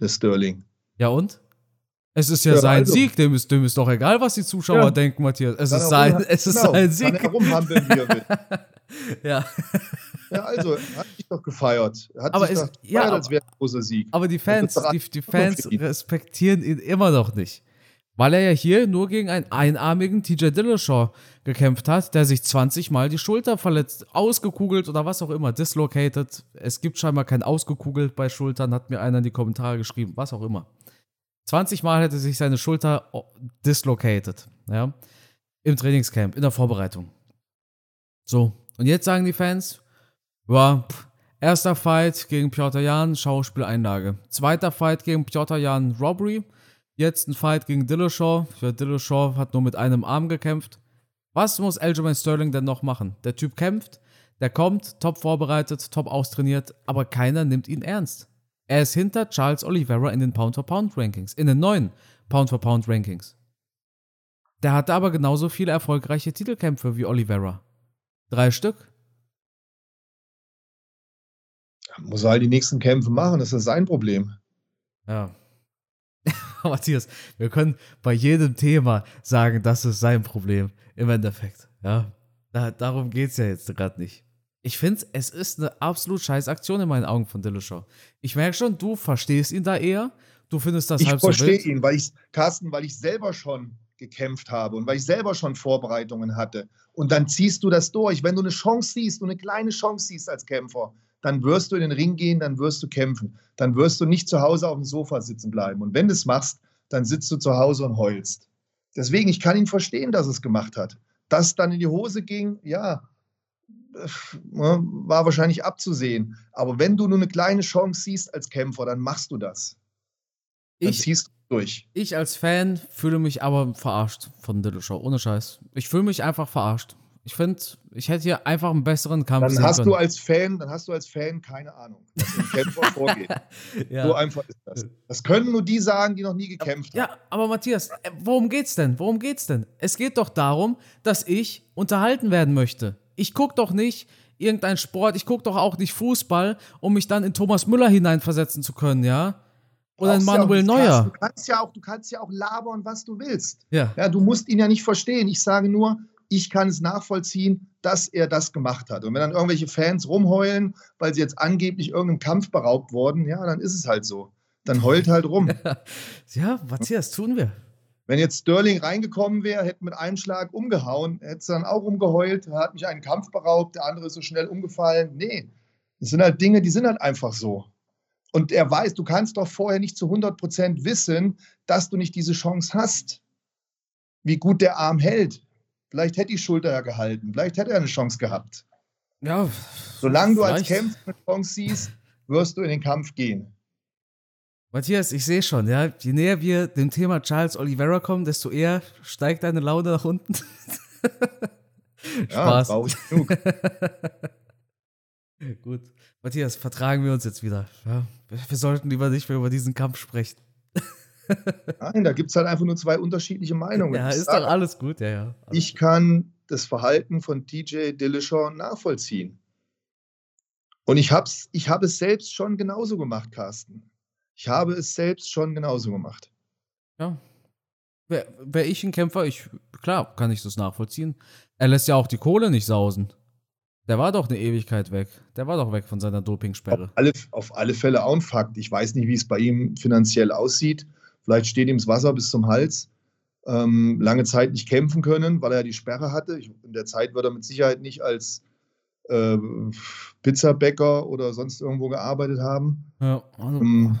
der Sterling. Ja und? Es ist ja, ja sein also. Sieg, dem ist, dem ist doch egal, was die Zuschauer ja. denken, Matthias. Es ist, sein, es ist genau, sein Sieg. Kann er rumhandeln, wie er will. [LAUGHS] ja. Ja, also, hat sich doch gefeiert. Hat aber sich doch gefeiert, ja, als wäre ein großer Sieg. Aber die Fans, die, die Fans respektieren ihn immer noch nicht. Weil er ja hier nur gegen einen einarmigen TJ Dillashaw gekämpft hat, der sich 20 Mal die Schulter verletzt, ausgekugelt oder was auch immer, dislocated. Es gibt scheinbar kein ausgekugelt bei Schultern, hat mir einer in die Kommentare geschrieben, was auch immer. 20 Mal hätte sich seine Schulter dislocated, ja, im Trainingscamp, in der Vorbereitung. So, und jetzt sagen die Fans, ja, pff, erster Fight gegen Piotr Jan, Schauspieleinlage. Zweiter Fight gegen Piotr Jan, Robbery. Jetzt ein Fight gegen Dillashaw. Dillashaw hat nur mit einem Arm gekämpft. Was muss Aljamain Sterling denn noch machen? Der Typ kämpft, der kommt, top vorbereitet, top austrainiert, aber keiner nimmt ihn ernst. Er ist hinter Charles Oliveira in den Pound-for-Pound-Rankings, in den neuen Pound-for-Pound-Rankings. Der hatte aber genauso viele erfolgreiche Titelkämpfe wie Oliveira. Drei Stück. Muss er halt die nächsten Kämpfe machen, das ist sein Problem. Ja. [LAUGHS] Matthias, wir können bei jedem Thema sagen, das ist sein Problem. Im Endeffekt. Ja. Da, darum geht es ja jetzt gerade nicht. Ich finde, es ist eine absolut scheiß Aktion in meinen Augen von Dillashaw. Ich merke schon, du verstehst ihn da eher. Du findest das ich halb so Ich verstehe ihn, weil ich, Carsten, weil ich selber schon gekämpft habe und weil ich selber schon Vorbereitungen hatte. Und dann ziehst du das durch. Wenn du eine Chance siehst, du eine kleine Chance siehst als Kämpfer, dann wirst du in den Ring gehen, dann wirst du kämpfen. Dann wirst du nicht zu Hause auf dem Sofa sitzen bleiben. Und wenn du es machst, dann sitzt du zu Hause und heulst. Deswegen, ich kann ihn verstehen, dass es gemacht hat. Dass dann in die Hose ging, ja, Ne, war wahrscheinlich abzusehen. Aber wenn du nur eine kleine Chance siehst als Kämpfer, dann machst du das. Dann ich, ziehst du durch. Ich als Fan fühle mich aber verarscht von Dillashaw, ohne Scheiß. Ich fühle mich einfach verarscht. Ich finde, ich hätte hier einfach einen besseren Kampf Dann hast können. du als Fan, dann hast du als Fan keine Ahnung, was im Kämpfer [LAUGHS] vorgeht. ja. So einfach ist das. Das können nur die sagen, die noch nie gekämpft haben. Ja, aber Matthias, äh, worum geht's denn? Worum geht's denn? Es geht doch darum, dass ich unterhalten werden möchte. Ich gucke doch nicht irgendeinen Sport, ich gucke doch auch nicht Fußball, um mich dann in Thomas Müller hineinversetzen zu können, ja? Oder in Manuel ja Neuer. Du kannst, ja auch, du kannst ja auch labern, was du willst. Ja. ja. Du musst ihn ja nicht verstehen. Ich sage nur, ich kann es nachvollziehen, dass er das gemacht hat. Und wenn dann irgendwelche Fans rumheulen, weil sie jetzt angeblich irgendeinem Kampf beraubt wurden, ja, dann ist es halt so. Dann heult halt rum. [LAUGHS] ja, Matthias, tun wir. Wenn jetzt Sterling reingekommen wäre, hätte mit einem Schlag umgehauen, hätte es dann auch umgeheult, hat mich einen Kampf beraubt, der andere ist so schnell umgefallen. Nee, das sind halt Dinge, die sind halt einfach so. Und er weiß, du kannst doch vorher nicht zu 100 Prozent wissen, dass du nicht diese Chance hast. Wie gut der Arm hält, Vielleicht hätte die Schulter ja gehalten. Vielleicht hätte er eine Chance gehabt. Ja. Solange du als Kämpfer eine Chance siehst, wirst du in den Kampf gehen. Matthias, ich sehe schon, ja, je näher wir dem Thema Charles Oliveira kommen, desto eher steigt deine Laune nach unten. [LAUGHS] Spaß. Ja, ich genug. [LAUGHS] Gut. Matthias, vertragen wir uns jetzt wieder. Ja, wir sollten lieber nicht mehr über diesen Kampf sprechen. Nein, da gibt es halt einfach nur zwei unterschiedliche Meinungen. Ja, ist doch alles gut, ja, ja. Alles ich kann das Verhalten von TJ Dillashaw nachvollziehen. Und ich habe es ich hab es selbst schon genauso gemacht, Carsten. Ich habe es selbst schon genauso gemacht. Ja. Wäre wär ich ein Kämpfer, ich, klar, kann ich das nachvollziehen. Er lässt ja auch die Kohle nicht sausen. Der war doch eine Ewigkeit weg. Der war doch weg von seiner Dopingsperre. Auf alle, auf alle Fälle auch ein Fakt. Ich weiß nicht, wie es bei ihm finanziell aussieht. Vielleicht steht ihm das Wasser bis zum Hals. Ähm, lange Zeit nicht kämpfen können, weil er die Sperre hatte. Ich, in der Zeit wird er mit Sicherheit nicht als äh, Pizzabäcker oder sonst irgendwo gearbeitet haben. Ja, also, ähm,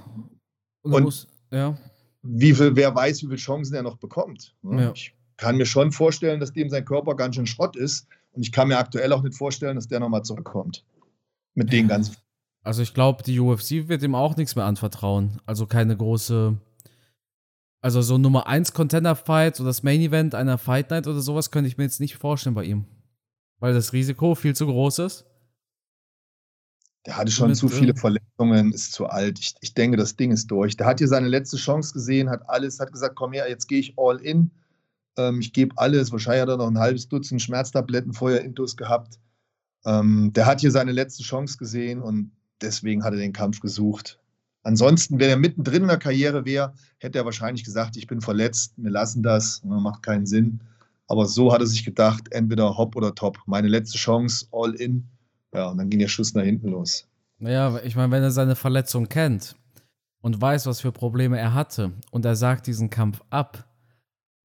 und, muss, ja. wie viel, wer weiß, wie viele Chancen er noch bekommt. Ne? Ja. Ich kann mir schon vorstellen, dass dem sein Körper ganz schön Schrott ist. Und ich kann mir aktuell auch nicht vorstellen, dass der nochmal zurückkommt. Mit den ganzen. Also ich glaube, die UFC wird ihm auch nichts mehr anvertrauen. Also keine große also so Nummer 1 Contender-Fight oder das Main-Event einer Fight Night oder sowas könnte ich mir jetzt nicht vorstellen bei ihm. Weil das Risiko viel zu groß ist. Der hatte schon zu viele Verletzungen, ist zu alt. Ich, ich denke, das Ding ist durch. Der hat hier seine letzte Chance gesehen, hat alles, hat gesagt, komm her, jetzt gehe ich all in. Ähm, ich gebe alles. Wahrscheinlich hat er noch ein halbes Dutzend Schmerztabletten vorher intus gehabt. Ähm, der hat hier seine letzte Chance gesehen und deswegen hat er den Kampf gesucht. Ansonsten, wenn er mittendrin in der Karriere wäre, hätte er wahrscheinlich gesagt, ich bin verletzt, wir lassen das, macht keinen Sinn. Aber so hat er sich gedacht, entweder hopp oder top. Meine letzte Chance, all in. Ja, und dann ging der Schuss nach hinten los. Naja, ich meine, wenn er seine Verletzung kennt und weiß, was für Probleme er hatte und er sagt diesen Kampf ab,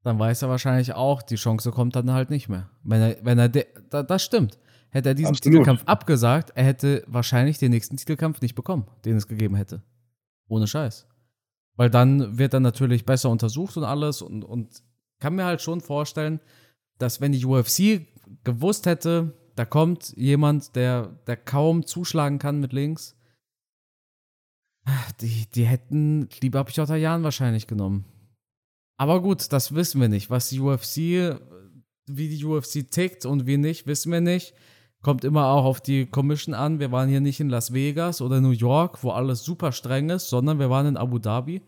dann weiß er wahrscheinlich auch, die Chance kommt dann halt nicht mehr. Wenn er, wenn er, das stimmt. Hätte er diesen Absolut. Titelkampf abgesagt, er hätte wahrscheinlich den nächsten Titelkampf nicht bekommen, den es gegeben hätte. Ohne Scheiß. Weil dann wird er natürlich besser untersucht und alles und, und kann mir halt schon vorstellen, dass wenn die UFC gewusst hätte, da kommt jemand, der, der kaum zuschlagen kann mit links, die, die hätten lieber Jan wahrscheinlich genommen. Aber gut, das wissen wir nicht. Was die UFC, wie die UFC tickt und wie nicht, wissen wir nicht. Kommt immer auch auf die Commission an. Wir waren hier nicht in Las Vegas oder New York, wo alles super streng ist, sondern wir waren in Abu Dhabi.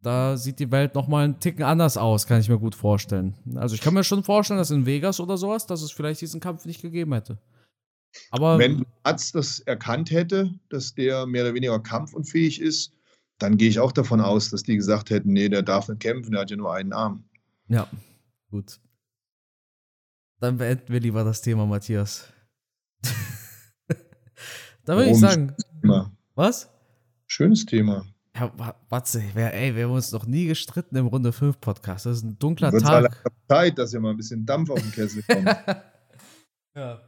Da sieht die Welt nochmal einen Ticken anders aus, kann ich mir gut vorstellen. Also ich kann mir schon vorstellen, dass in Vegas oder sowas, dass es vielleicht diesen Kampf nicht gegeben hätte. Aber wenn der Arzt das erkannt hätte, dass der mehr oder weniger kampfunfähig ist, dann gehe ich auch davon aus, dass die gesagt hätten, nee, der darf nicht kämpfen, der hat ja nur einen Arm. Ja, gut. Dann beenden wir lieber das Thema, Matthias. Da würde ich sagen. Thema. Was? Schönes Thema. Ja, Watze, wir, ey, wir haben uns noch nie gestritten im Runde 5 Podcast. Das ist ein dunkler Wird's Tag. Zeit, dass hier mal ein bisschen Dampf auf den Kessel [LAUGHS] kommt. ja.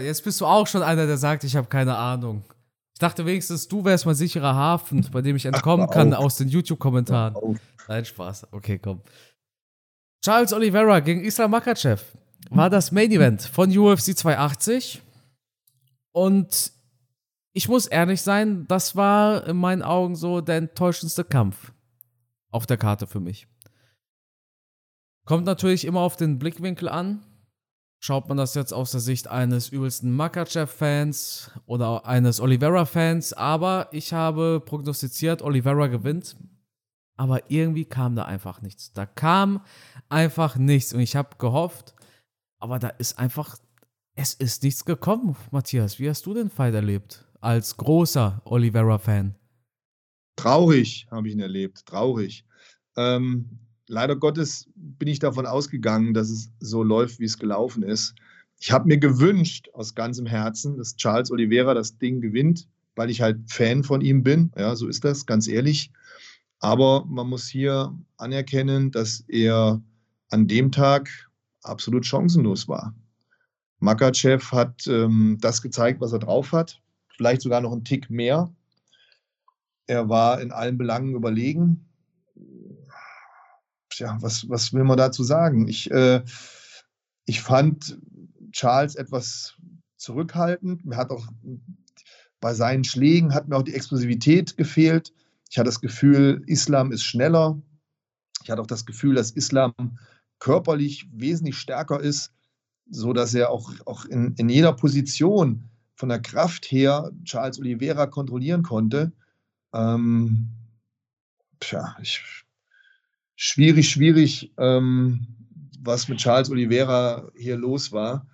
Jetzt bist du auch schon einer, der sagt, ich habe keine Ahnung. Ich dachte wenigstens, du wärst mein sicherer Hafen, bei dem ich entkommen Ach, kann aus den YouTube-Kommentaren. Nein, Spaß. Okay, komm. Charles Oliveira gegen Islam Makachev war das Main Event von UFC 280. Und ich muss ehrlich sein, das war in meinen Augen so der enttäuschendste Kampf auf der Karte für mich. Kommt natürlich immer auf den Blickwinkel an. schaut man das jetzt aus der Sicht eines übelsten Makachev-Fans oder eines Oliveira-Fans. Aber ich habe prognostiziert, Oliveira gewinnt. Aber irgendwie kam da einfach nichts. Da kam einfach nichts. Und ich habe gehofft, aber da ist einfach, es ist nichts gekommen. Matthias, wie hast du den Fight erlebt? Als großer Oliveira-Fan. Traurig habe ich ihn erlebt. Traurig. Ähm, leider Gottes bin ich davon ausgegangen, dass es so läuft, wie es gelaufen ist. Ich habe mir gewünscht aus ganzem Herzen, dass Charles Oliveira das Ding gewinnt, weil ich halt Fan von ihm bin. Ja, so ist das, ganz ehrlich. Aber man muss hier anerkennen, dass er an dem Tag absolut chancenlos war. Makachev hat ähm, das gezeigt, was er drauf hat, vielleicht sogar noch einen Tick mehr. Er war in allen Belangen überlegen ja, was, was will man dazu sagen? Ich, äh, ich fand Charles etwas zurückhaltend. Mir hat auch bei seinen Schlägen hat mir auch die Explosivität gefehlt. Ich hatte das Gefühl, Islam ist schneller. Ich hatte auch das Gefühl, dass Islam körperlich wesentlich stärker ist, so dass er auch, auch in, in jeder Position von der Kraft her Charles Oliveira kontrollieren konnte. Ähm, tja, ich schwierig, schwierig, ähm, was mit Charles Oliveira hier los war.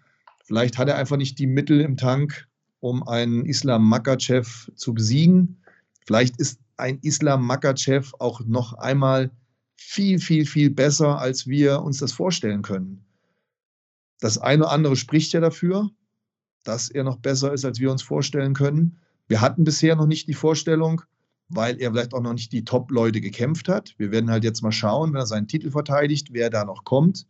Vielleicht hat er einfach nicht die Mittel im Tank, um einen Islam Makachev zu besiegen. Vielleicht ist ein Islam Makachev auch noch einmal viel, viel, viel besser, als wir uns das vorstellen können. Das eine oder andere spricht ja dafür, dass er noch besser ist, als wir uns vorstellen können. Wir hatten bisher noch nicht die Vorstellung, weil er vielleicht auch noch nicht die Top-Leute gekämpft hat. Wir werden halt jetzt mal schauen, wenn er seinen Titel verteidigt, wer da noch kommt,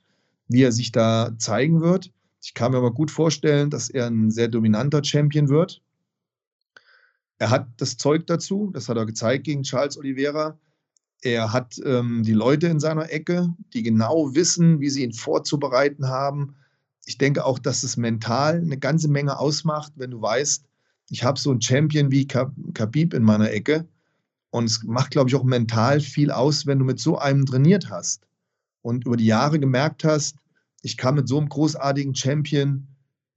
wie er sich da zeigen wird. Ich kann mir aber gut vorstellen, dass er ein sehr dominanter Champion wird. Er hat das Zeug dazu, das hat er gezeigt gegen Charles Oliveira. Er hat ähm, die Leute in seiner Ecke, die genau wissen, wie sie ihn vorzubereiten haben. Ich denke auch, dass es mental eine ganze Menge ausmacht, wenn du weißt, ich habe so einen Champion wie Khabib in meiner Ecke und es macht, glaube ich, auch mental viel aus, wenn du mit so einem trainiert hast und über die Jahre gemerkt hast, ich kann mit so einem großartigen Champion,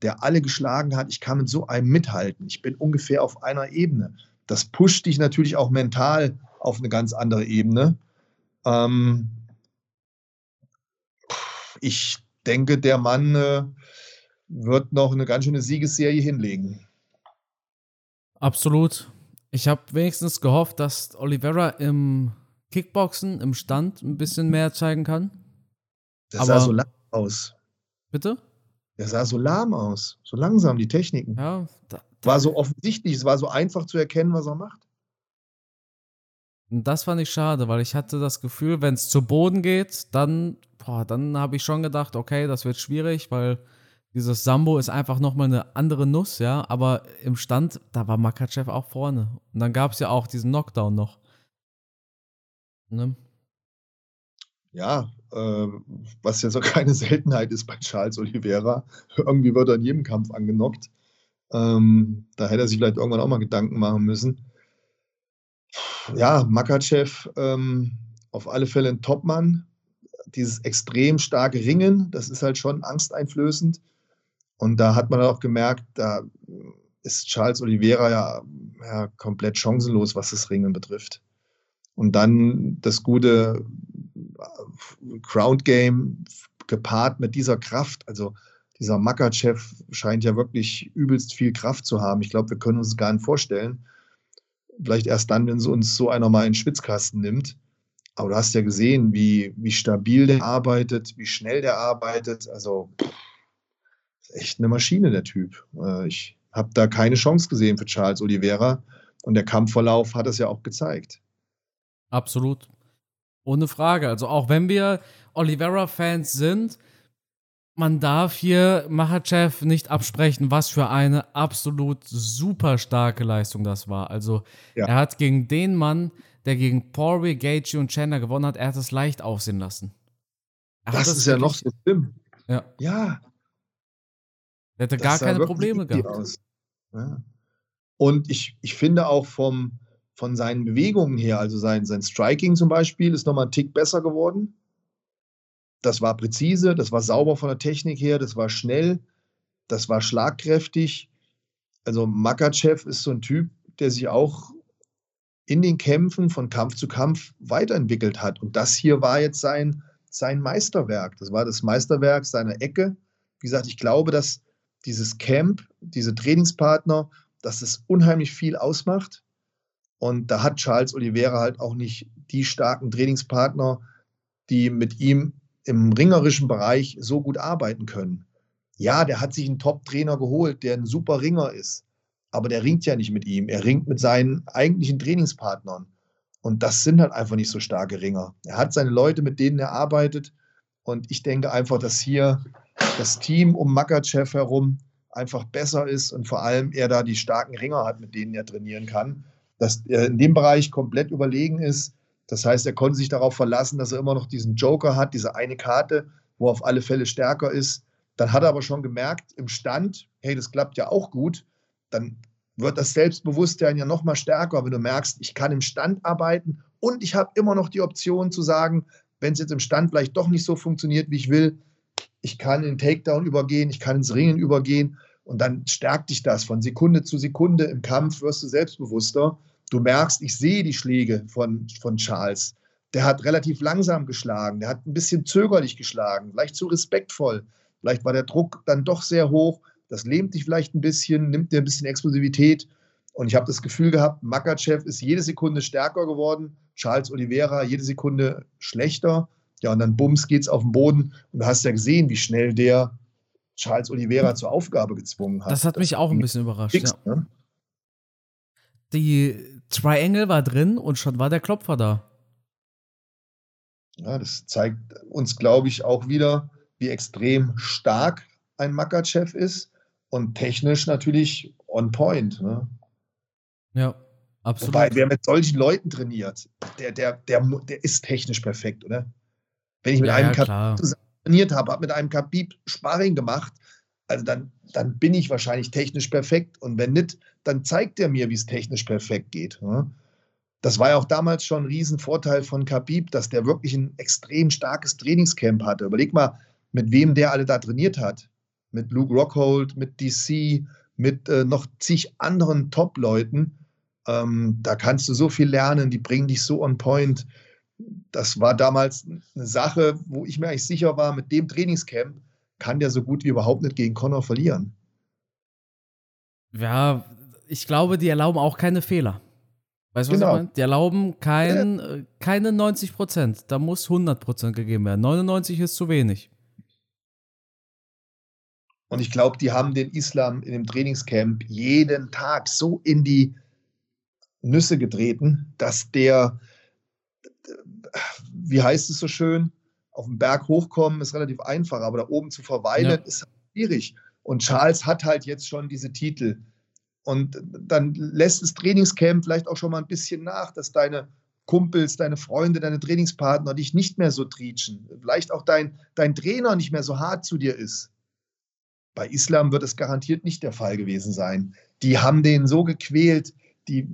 der alle geschlagen hat, ich kann mit so einem mithalten. Ich bin ungefähr auf einer Ebene. Das pusht dich natürlich auch mental auf eine ganz andere Ebene. Ähm ich denke, der Mann äh, wird noch eine ganz schöne Siegesserie hinlegen. Absolut. Ich habe wenigstens gehofft, dass Oliveira im Kickboxen, im Stand ein bisschen mehr zeigen kann. Der Aber, sah so lahm aus. Bitte? Der sah so lahm aus. So langsam, die Techniken. Ja. Da, da war so offensichtlich, es war so einfach zu erkennen, was er macht. Und das fand ich schade, weil ich hatte das Gefühl, wenn es zu Boden geht, dann, dann habe ich schon gedacht, okay, das wird schwierig, weil dieses Sambo ist einfach nochmal eine andere Nuss, ja. Aber im Stand, da war Makachev auch vorne. Und dann gab es ja auch diesen Knockdown noch. Ne? Ja, äh, was ja so [LAUGHS] keine Seltenheit ist bei Charles Oliveira. Irgendwie wird er in jedem Kampf angenockt. Ähm, da hätte er sich vielleicht irgendwann auch mal Gedanken machen müssen. Ja, Makachev ähm, auf alle Fälle ein Topmann. Dieses extrem starke Ringen, das ist halt schon angsteinflößend. Und da hat man auch gemerkt, da ist Charles Oliveira ja, ja komplett chancenlos, was das Ringen betrifft. Und dann das gute äh, Ground Game gepaart mit dieser Kraft. Also dieser Makachev scheint ja wirklich übelst viel Kraft zu haben. Ich glaube, wir können uns gar nicht vorstellen. Vielleicht erst dann, wenn sie uns so einer mal in den Schwitzkasten nimmt. Aber du hast ja gesehen, wie, wie stabil der arbeitet, wie schnell der arbeitet. Also pff, echt eine Maschine, der Typ. Äh, ich habe da keine Chance gesehen für Charles Oliveira und der Kampfverlauf hat es ja auch gezeigt. Absolut. Ohne Frage. Also auch wenn wir Oliveira-Fans sind, man darf hier Machachev nicht absprechen, was für eine absolut super starke Leistung das war. Also ja. er hat gegen den Mann, der gegen Poirier, Gaethje und Chandler gewonnen hat, er hat es leicht aussehen lassen. Er das ist ja noch so schlimm. Ja. ja, er hatte gar keine Probleme gehabt. Ja. Und ich, ich finde auch vom, von seinen Bewegungen her, also sein, sein Striking zum Beispiel, ist nochmal ein Tick besser geworden. Das war präzise, das war sauber von der Technik her, das war schnell, das war schlagkräftig. Also Makachev ist so ein Typ, der sich auch in den Kämpfen von Kampf zu Kampf weiterentwickelt hat. Und das hier war jetzt sein, sein Meisterwerk. Das war das Meisterwerk seiner Ecke. Wie gesagt, ich glaube, dass dieses Camp, diese Trainingspartner, dass es unheimlich viel ausmacht. Und da hat Charles Oliveira halt auch nicht die starken Trainingspartner, die mit ihm im ringerischen Bereich so gut arbeiten können. Ja, der hat sich einen Top-Trainer geholt, der ein super Ringer ist aber der ringt ja nicht mit ihm. Er ringt mit seinen eigentlichen Trainingspartnern. Und das sind halt einfach nicht so starke Ringer. Er hat seine Leute, mit denen er arbeitet. Und ich denke einfach, dass hier das Team um Makachev herum einfach besser ist und vor allem er da die starken Ringer hat, mit denen er trainieren kann. Dass er in dem Bereich komplett überlegen ist. Das heißt, er konnte sich darauf verlassen, dass er immer noch diesen Joker hat, diese eine Karte, wo er auf alle Fälle stärker ist. Dann hat er aber schon gemerkt im Stand, hey, das klappt ja auch gut dann wird das Selbstbewusstsein ja noch mal stärker, wenn du merkst, ich kann im Stand arbeiten und ich habe immer noch die Option zu sagen, wenn es jetzt im Stand vielleicht doch nicht so funktioniert, wie ich will, ich kann in den Takedown übergehen, ich kann ins Ringen übergehen und dann stärkt dich das von Sekunde zu Sekunde im Kampf, wirst du selbstbewusster. Du merkst, ich sehe die Schläge von, von Charles. Der hat relativ langsam geschlagen, der hat ein bisschen zögerlich geschlagen, vielleicht zu respektvoll. Vielleicht war der Druck dann doch sehr hoch das lähmt dich vielleicht ein bisschen, nimmt dir ein bisschen Explosivität. Und ich habe das Gefühl gehabt, Makachev ist jede Sekunde stärker geworden, Charles Oliveira jede Sekunde schlechter. Ja, und dann bums geht's auf den Boden. Und du hast ja gesehen, wie schnell der Charles Oliveira zur Aufgabe gezwungen hat. Das hat mich das auch ein bisschen überrascht. Fix, ja. ne? Die Triangle war drin und schon war der Klopfer da. Ja, das zeigt uns, glaube ich, auch wieder, wie extrem stark ein Makachev ist und technisch natürlich on point. Ne? Ja, absolut. Wobei, wer mit solchen Leuten trainiert, der, der, der, der ist technisch perfekt, oder? Wenn ich mit ja, einem ja, Khabib trainiert habe, habe mit einem Khabib Sparring gemacht, also dann, dann bin ich wahrscheinlich technisch perfekt. Und wenn nicht, dann zeigt er mir, wie es technisch perfekt geht. Das war ja auch damals schon ein Riesenvorteil von Khabib, dass der wirklich ein extrem starkes Trainingscamp hatte. Überleg mal, mit wem der alle da trainiert hat mit Luke Rockhold, mit DC, mit äh, noch zig anderen Top-Leuten. Ähm, da kannst du so viel lernen, die bringen dich so on point. Das war damals eine Sache, wo ich mir eigentlich sicher war, mit dem Trainingscamp kann der so gut wie überhaupt nicht gegen Connor verlieren. Ja, ich glaube, die erlauben auch keine Fehler. Weißt du, was genau. ich meine? Die erlauben kein, ja. Äh, keine 90 Prozent. Da muss 100 Prozent gegeben werden. 99 ist zu wenig. Und ich glaube, die haben den Islam in dem Trainingscamp jeden Tag so in die Nüsse getreten, dass der, wie heißt es so schön, auf den Berg hochkommen ist relativ einfach, aber da oben zu verweilen ja. ist schwierig. Und Charles hat halt jetzt schon diese Titel. Und dann lässt das Trainingscamp vielleicht auch schon mal ein bisschen nach, dass deine Kumpels, deine Freunde, deine Trainingspartner dich nicht mehr so trietschen. Vielleicht auch dein, dein Trainer nicht mehr so hart zu dir ist. Bei Islam wird es garantiert nicht der Fall gewesen sein. Die haben den so gequält, die,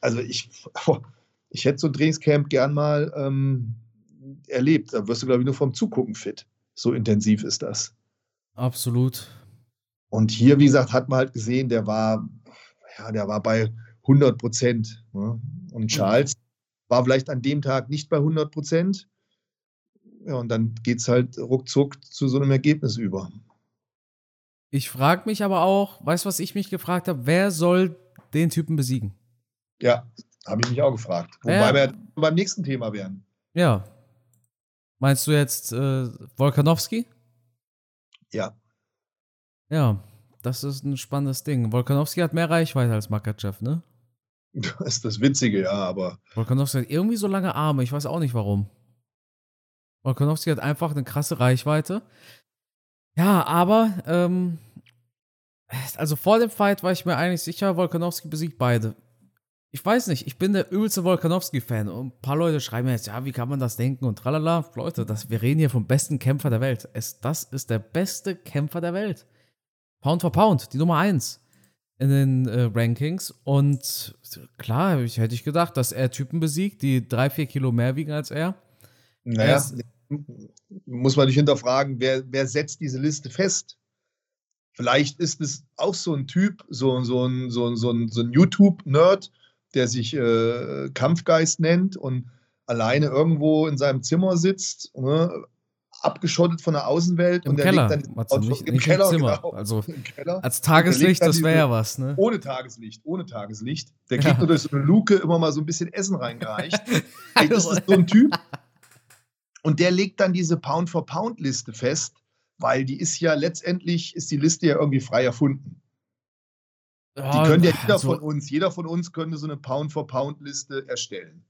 also ich, [LAUGHS] ich hätte so ein Trainingscamp gern mal ähm, erlebt. Da wirst du, glaube ich, nur vom Zugucken fit. So intensiv ist das. Absolut. Und hier, wie gesagt, hat man halt gesehen, der war, ja, der war bei 100 Prozent. Ne? Und Charles war vielleicht an dem Tag nicht bei 100 Prozent. Ja, und dann geht es halt ruckzuck zu so einem Ergebnis über. Ich frage mich aber auch, weißt du, was ich mich gefragt habe? Wer soll den Typen besiegen? Ja, habe ich mich auch gefragt. Wobei wir beim nächsten Thema wären. Ja. Meinst du jetzt äh, Volkanowski? Ja. Ja, das ist ein spannendes Ding. Volkanowski hat mehr Reichweite als Makachev, ne? [LAUGHS] Das ist das Witzige, ja, aber. Volkanowski hat irgendwie so lange Arme, ich weiß auch nicht warum. Volkanowski hat einfach eine krasse Reichweite. Ja, aber, ähm, also vor dem Fight war ich mir eigentlich sicher, Volkanowski besiegt beide. Ich weiß nicht, ich bin der übelste Volkanowski-Fan und ein paar Leute schreiben jetzt, ja, wie kann man das denken und tralala. Leute, das, wir reden hier vom besten Kämpfer der Welt. Es, das ist der beste Kämpfer der Welt. Pound for Pound, die Nummer 1 in den äh, Rankings. Und klar, ich, hätte ich gedacht, dass er Typen besiegt, die drei, vier Kilo mehr wiegen als er. Naja, er ist, muss man sich hinterfragen, wer, wer setzt diese Liste fest? Vielleicht ist es auch so ein Typ, so, so ein, so, so ein, so ein YouTube-Nerd, der sich äh, Kampfgeist nennt und alleine irgendwo in seinem Zimmer sitzt, ne, abgeschottet von der Außenwelt Im und der Keller, legt dann Matze, nicht, im nicht Keller, im Zimmer. genau, Also [LAUGHS] im Keller. als Tageslicht, das wäre ja was, ne? Ohne Tageslicht, ohne Tageslicht. Der Ja. [LAUGHS] kriegt nur durch so eine Luke immer mal so ein bisschen Essen reingereicht. [LAUGHS] Ey, das ist so ein Typ. Und der legt dann diese Pound-for-Pound-Liste fest, weil die ist ja letztendlich, ist die Liste ja irgendwie frei erfunden. Die können ja jeder also, von uns, jeder von uns könnte so eine Pound-for-Pound-Liste erstellen.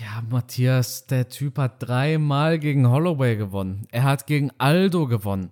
Ja, Matthias, der Typ hat dreimal gegen Holloway gewonnen. Er hat gegen Aldo gewonnen.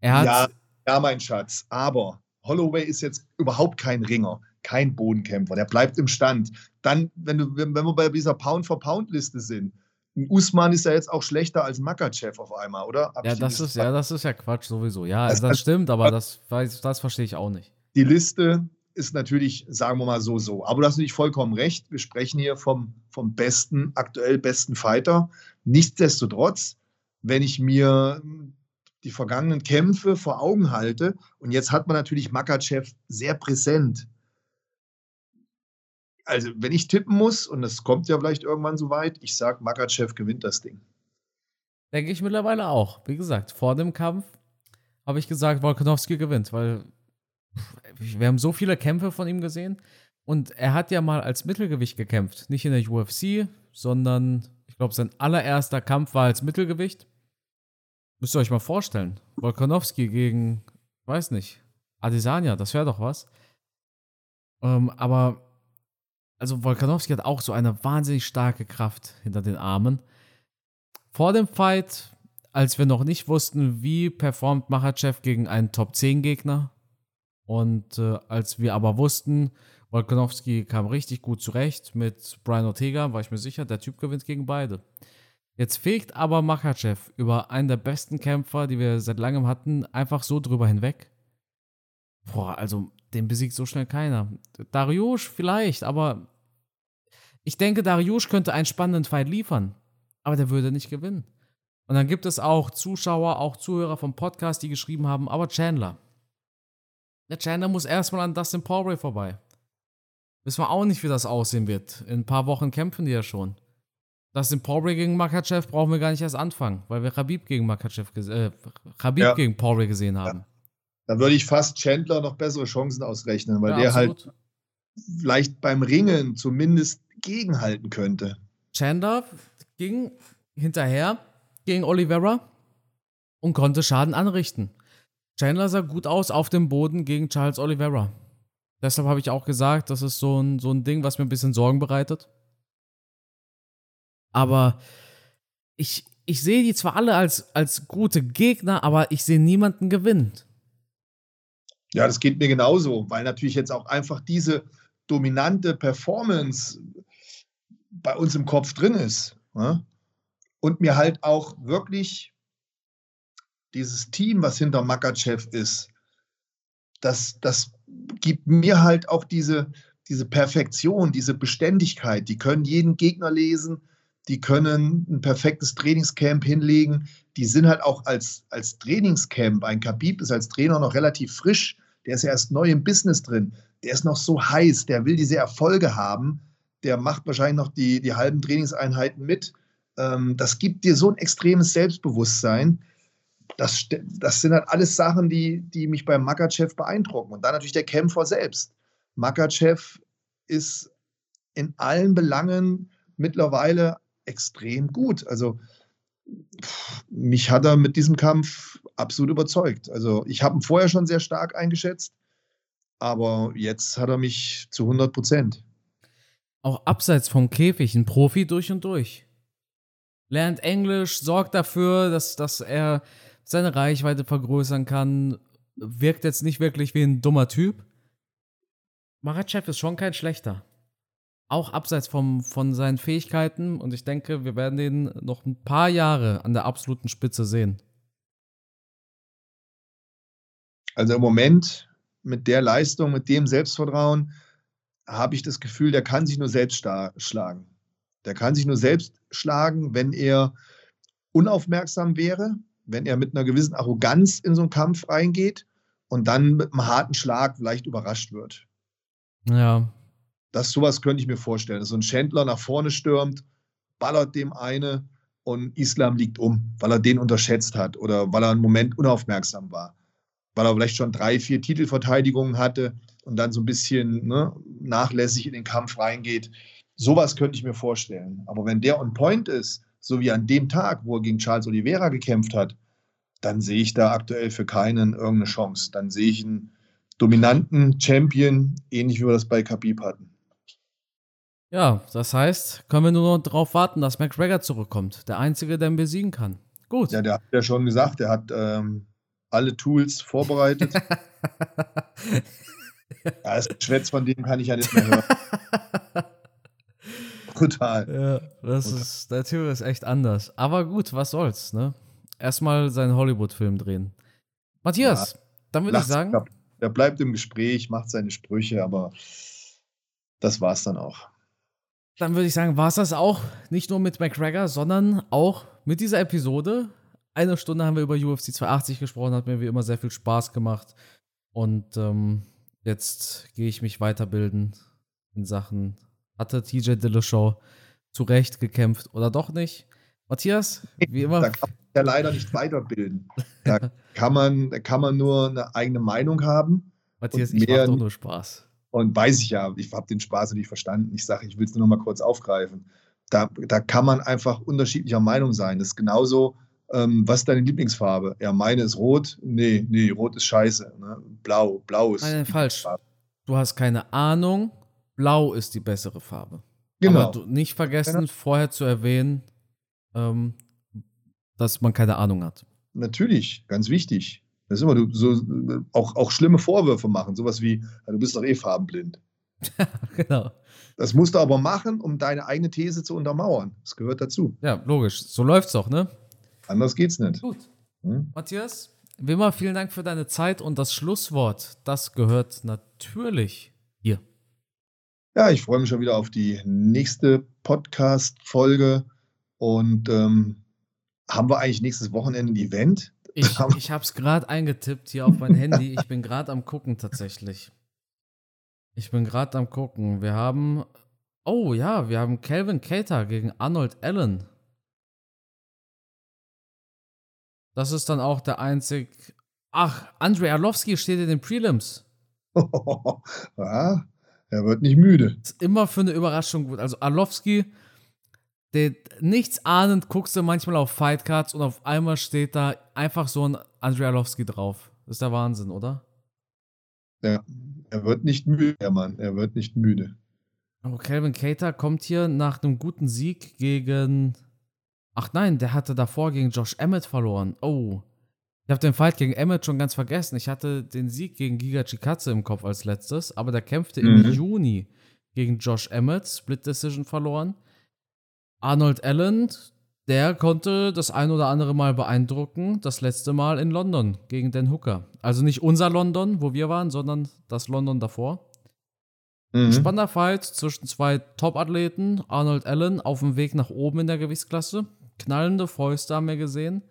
Er hat. Ja, ja, mein Schatz. Aber Holloway ist jetzt überhaupt kein Ringer, kein Bodenkämpfer. Der bleibt im Stand. Dann, wenn, du, wenn, wir bei dieser Pound-for-Pound-Liste sind, ein Usman ist ja jetzt auch schlechter als Makachev auf einmal, oder? Hab ja, das ist, ja, das ist ja Quatsch sowieso. Ja, Das- das, stimmt, aber das, das verstehe ich auch nicht. die Liste ist natürlich, sagen wir mal so, so. Aber du hast natürlich vollkommen recht. Wir sprechen hier vom, vom besten, aktuell besten Fighter. Nichtsdestotrotz, wenn ich mir die vergangenen Kämpfe vor Augen halte, und jetzt hat man natürlich Makachev sehr präsent. Also, wenn ich tippen muss, und das kommt ja vielleicht irgendwann so weit, ich sage, Makachev gewinnt das Ding. Denke ich mittlerweile auch. Wie gesagt, vor dem Kampf habe ich gesagt, Volkanovski gewinnt, weil wir haben so viele Kämpfe von ihm gesehen und er hat ja mal als Mittelgewicht gekämpft. Nicht in der UFC, sondern ich glaube, sein allererster Kampf war als Mittelgewicht. Müsst ihr euch mal vorstellen. Volkanovski gegen, weiß nicht, Adesanya, das wäre doch was. Ähm, aber, also Volkanovski hat auch so eine wahnsinnig starke Kraft hinter den Armen. Vor dem Fight, als wir noch nicht wussten, wie performt Machachev gegen einen Top-10-Gegner und äh, als wir aber wussten, Volkanovski kam richtig gut zurecht mit Brian Ortega, war ich mir sicher, der Typ gewinnt gegen beide. Jetzt fegt aber Makachev über einen der besten Kämpfer, die wir seit langem hatten, einfach so drüber hinweg. Boah, also den besiegt so schnell keiner. Dariush vielleicht, aber ich denke, Dariush könnte einen spannenden Fight liefern, aber der würde nicht gewinnen. Und dann gibt es auch Zuschauer, auch Zuhörer vom Podcast, die geschrieben haben, aber Chandler. Der Chandler muss erstmal an Dustin Poirier vorbei. Wissen wir auch nicht, wie das aussehen wird. In ein paar Wochen kämpfen die ja schon. Dustin Poirier gegen Makachev brauchen wir gar nicht erst anfangen, weil wir Khabib gegen Makachev, äh, Khabib Ja. gegen Poirier gesehen haben. Da würde ich fast Chandler noch bessere Chancen ausrechnen, weil Ja, der halt absolut. vielleicht beim Ringen zumindest gegenhalten könnte. Chandler ging hinterher gegen Oliveira und konnte Schaden anrichten. Chandler sah gut aus auf dem Boden gegen Charles Oliveira. Deshalb habe ich auch gesagt, das ist so ein, so ein Ding, was mir ein bisschen Sorgen bereitet. Aber ich, ich sehe die zwar alle als, als gute Gegner, aber ich sehe niemanden gewinnen. Ja, das geht mir genauso, weil natürlich jetzt auch einfach diese dominante Performance bei uns im Kopf drin ist. Ne? Und mir halt auch wirklich dieses Team, was hinter Makachev ist, das, das gibt mir halt auch diese, diese Perfektion, diese Beständigkeit. Die können jeden Gegner lesen, die können ein perfektes Trainingscamp hinlegen. Die sind halt auch als, als Trainingscamp, ein Khabib ist als Trainer noch relativ frisch, der ist ja erst neu im Business drin, der ist noch so heiß, der will diese Erfolge haben, der macht wahrscheinlich noch die, die halben Trainingseinheiten mit. Ähm, das gibt dir so ein extremes Selbstbewusstsein. Das, das sind halt alles Sachen, die, die mich beim Makachev beeindrucken. Und dann natürlich der Kämpfer selbst. Makachev ist in allen Belangen mittlerweile extrem gut. Also mich hat er mit diesem Kampf absolut überzeugt. Also ich habe ihn vorher schon sehr stark eingeschätzt, aber jetzt hat er mich zu 100 Prozent. Auch abseits vom Käfig ein Profi durch und durch. Lernt Englisch, sorgt dafür, dass, dass er seine Reichweite vergrößern kann. Wirkt jetzt nicht wirklich wie ein dummer Typ. Marachev ist schon kein schlechter. Auch abseits vom, von seinen Fähigkeiten. Und ich denke, wir werden den noch ein paar Jahre an der absoluten Spitze sehen. Also im Moment mit der Leistung, mit dem Selbstvertrauen, habe ich das Gefühl, der kann sich nur selbst schlagen. Der kann sich nur selbst schlagen, wenn er unaufmerksam wäre, wenn er mit einer gewissen Arroganz in so einen Kampf reingeht und dann mit einem harten Schlag vielleicht überrascht wird. Ja. Das sowas könnte ich mir vorstellen. Dass so ein Schändler nach vorne stürmt, ballert dem eine und Islam liegt um, weil er den unterschätzt hat oder weil er einen Moment unaufmerksam war. Weil er vielleicht schon drei, vier Titelverteidigungen hatte und dann so ein bisschen ne, nachlässig in den Kampf reingeht. Sowas könnte ich mir vorstellen. Aber wenn der on point ist, so wie an dem Tag, wo er gegen Charles Oliveira gekämpft hat, dann sehe ich da aktuell für keinen irgendeine Chance. Dann sehe ich einen dominanten Champion, ähnlich wie wir das bei Khabib hatten. Ja, das heißt, können wir nur noch darauf warten, dass McGregor zurückkommt. Der Einzige, der ihn besiegen kann. Gut. Ja, der hat ja schon gesagt, er hat ähm, alle Tools vorbereitet. [LAUGHS] ja, das Schwätz von dem kann ich ja nicht mehr hören. [LAUGHS] Brutal. Ja, das Brutal. ist, der Typ ist echt anders. Aber gut, was soll's, ne? Erstmal seinen Hollywood-Film drehen. Matthias, ja, dann würde ich sagen. Er bleibt im Gespräch, macht seine Sprüche, aber das war's dann auch. Dann würde ich sagen, war es das auch nicht nur mit McGregor, sondern auch mit dieser Episode. Eine Stunde haben wir über UFC 280 gesprochen, hat mir wie immer sehr viel Spaß gemacht. Und ähm, jetzt gehe ich mich weiterbilden in Sachen hatte TJ Dillashaw zu Recht gekämpft oder doch nicht? Matthias, wie immer. Da kann man ja leider nicht weiterbilden. Da [LAUGHS] kann man, da kann man nur eine eigene Meinung haben. Matthias, ich mache doch nur Spaß. Und weiß ich ja, ich habe den Spaß nicht verstanden. Ich sage, ich will es nur noch mal kurz aufgreifen. Da, da kann man einfach unterschiedlicher Meinung sein. Das ist genauso, ähm, was ist deine Lieblingsfarbe? Ja, meine ist rot. Nee, nee, rot ist scheiße. Ne? Blau, blau ist. Nein, falsch. Du hast keine Ahnung, Blau ist die bessere Farbe. Genau. Aber nicht vergessen, genau. vorher zu erwähnen, ähm, dass man keine Ahnung hat. Natürlich, ganz wichtig. Das ist immer so, auch, auch schlimme Vorwürfe machen, sowas wie, du bist doch eh farbenblind. [LAUGHS] genau. Das musst du aber machen, um deine eigene These zu untermauern. Das gehört dazu. Ja, logisch. So läuft's doch, ne? Anders geht's nicht. Gut. Hm? Matthias, wie immer, vielen Dank für deine Zeit und das Schlusswort, das gehört natürlich. Ja, ich freue mich schon wieder auf die nächste Podcast-Folge. Und ähm, haben wir eigentlich nächstes Wochenende ein Event? Ich, [LAUGHS] ich habe es gerade eingetippt hier auf mein Handy. Ich bin gerade am gucken tatsächlich. Ich bin gerade am gucken. Wir haben, oh ja, wir haben Calvin Cater gegen Arnold Allen. Das ist dann auch der einzig. Ach, Andrei Arlovski steht in den Prelims. [LAUGHS] ja, er wird nicht müde. Ist immer für eine Überraschung gut. Also Arlovski, der, nichts ahnend guckst du manchmal auf Fightcards und auf einmal steht da einfach so ein Andrei Arlovski drauf. Das ist der Wahnsinn, oder? Ja, er wird nicht müde, der Mann. Er wird nicht müde. Oh, Calvin Cater kommt hier nach einem guten Sieg gegen. Ach nein, der hatte davor gegen Josh Emmett verloren. Oh. Ich habe den Fight gegen Emmett schon ganz vergessen. Ich hatte den Sieg gegen Giga Chikatze im Kopf als letztes, aber der kämpfte mhm. im Juni gegen Josh Emmett, Split Decision verloren. Arnold Allen, der konnte das ein oder andere Mal beeindrucken, das letzte Mal in London gegen Den Hooker. Also nicht unser London, wo wir waren, sondern das London davor. Mhm. Spannender Fight zwischen zwei Top-Athleten. Arnold Allen auf dem Weg nach oben in der Gewichtsklasse. Knallende Fäuste haben wir gesehen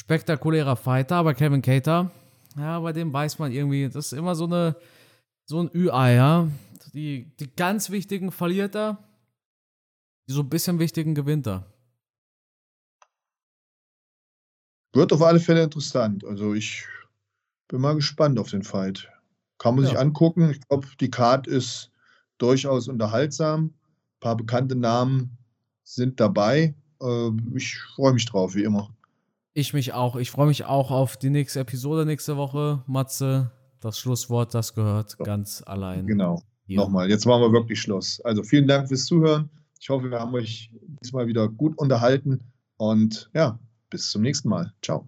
spektakulärer Fighter, aber Kevin Cater, ja, bei dem weiß man irgendwie, das ist immer so eine so ein Ü-Ei, ja. Die, die ganz wichtigen verliert er, die so ein bisschen wichtigen gewinnt er. Wird auf alle Fälle interessant. Also ich bin mal gespannt auf den Fight. Kann man ja. sich angucken. Ich glaube, die Card ist durchaus unterhaltsam. Ein paar bekannte Namen sind dabei. Äh, ich freue mich drauf, wie immer. Ich mich auch. Ich freue mich auch auf die nächste Episode nächste Woche. Matze, das Schlusswort, das gehört so. ganz allein. Genau. Hier. Nochmal, jetzt machen wir wirklich Schluss. Also vielen Dank fürs Zuhören. Ich hoffe, wir haben euch diesmal wieder gut unterhalten und ja, bis zum nächsten Mal. Ciao.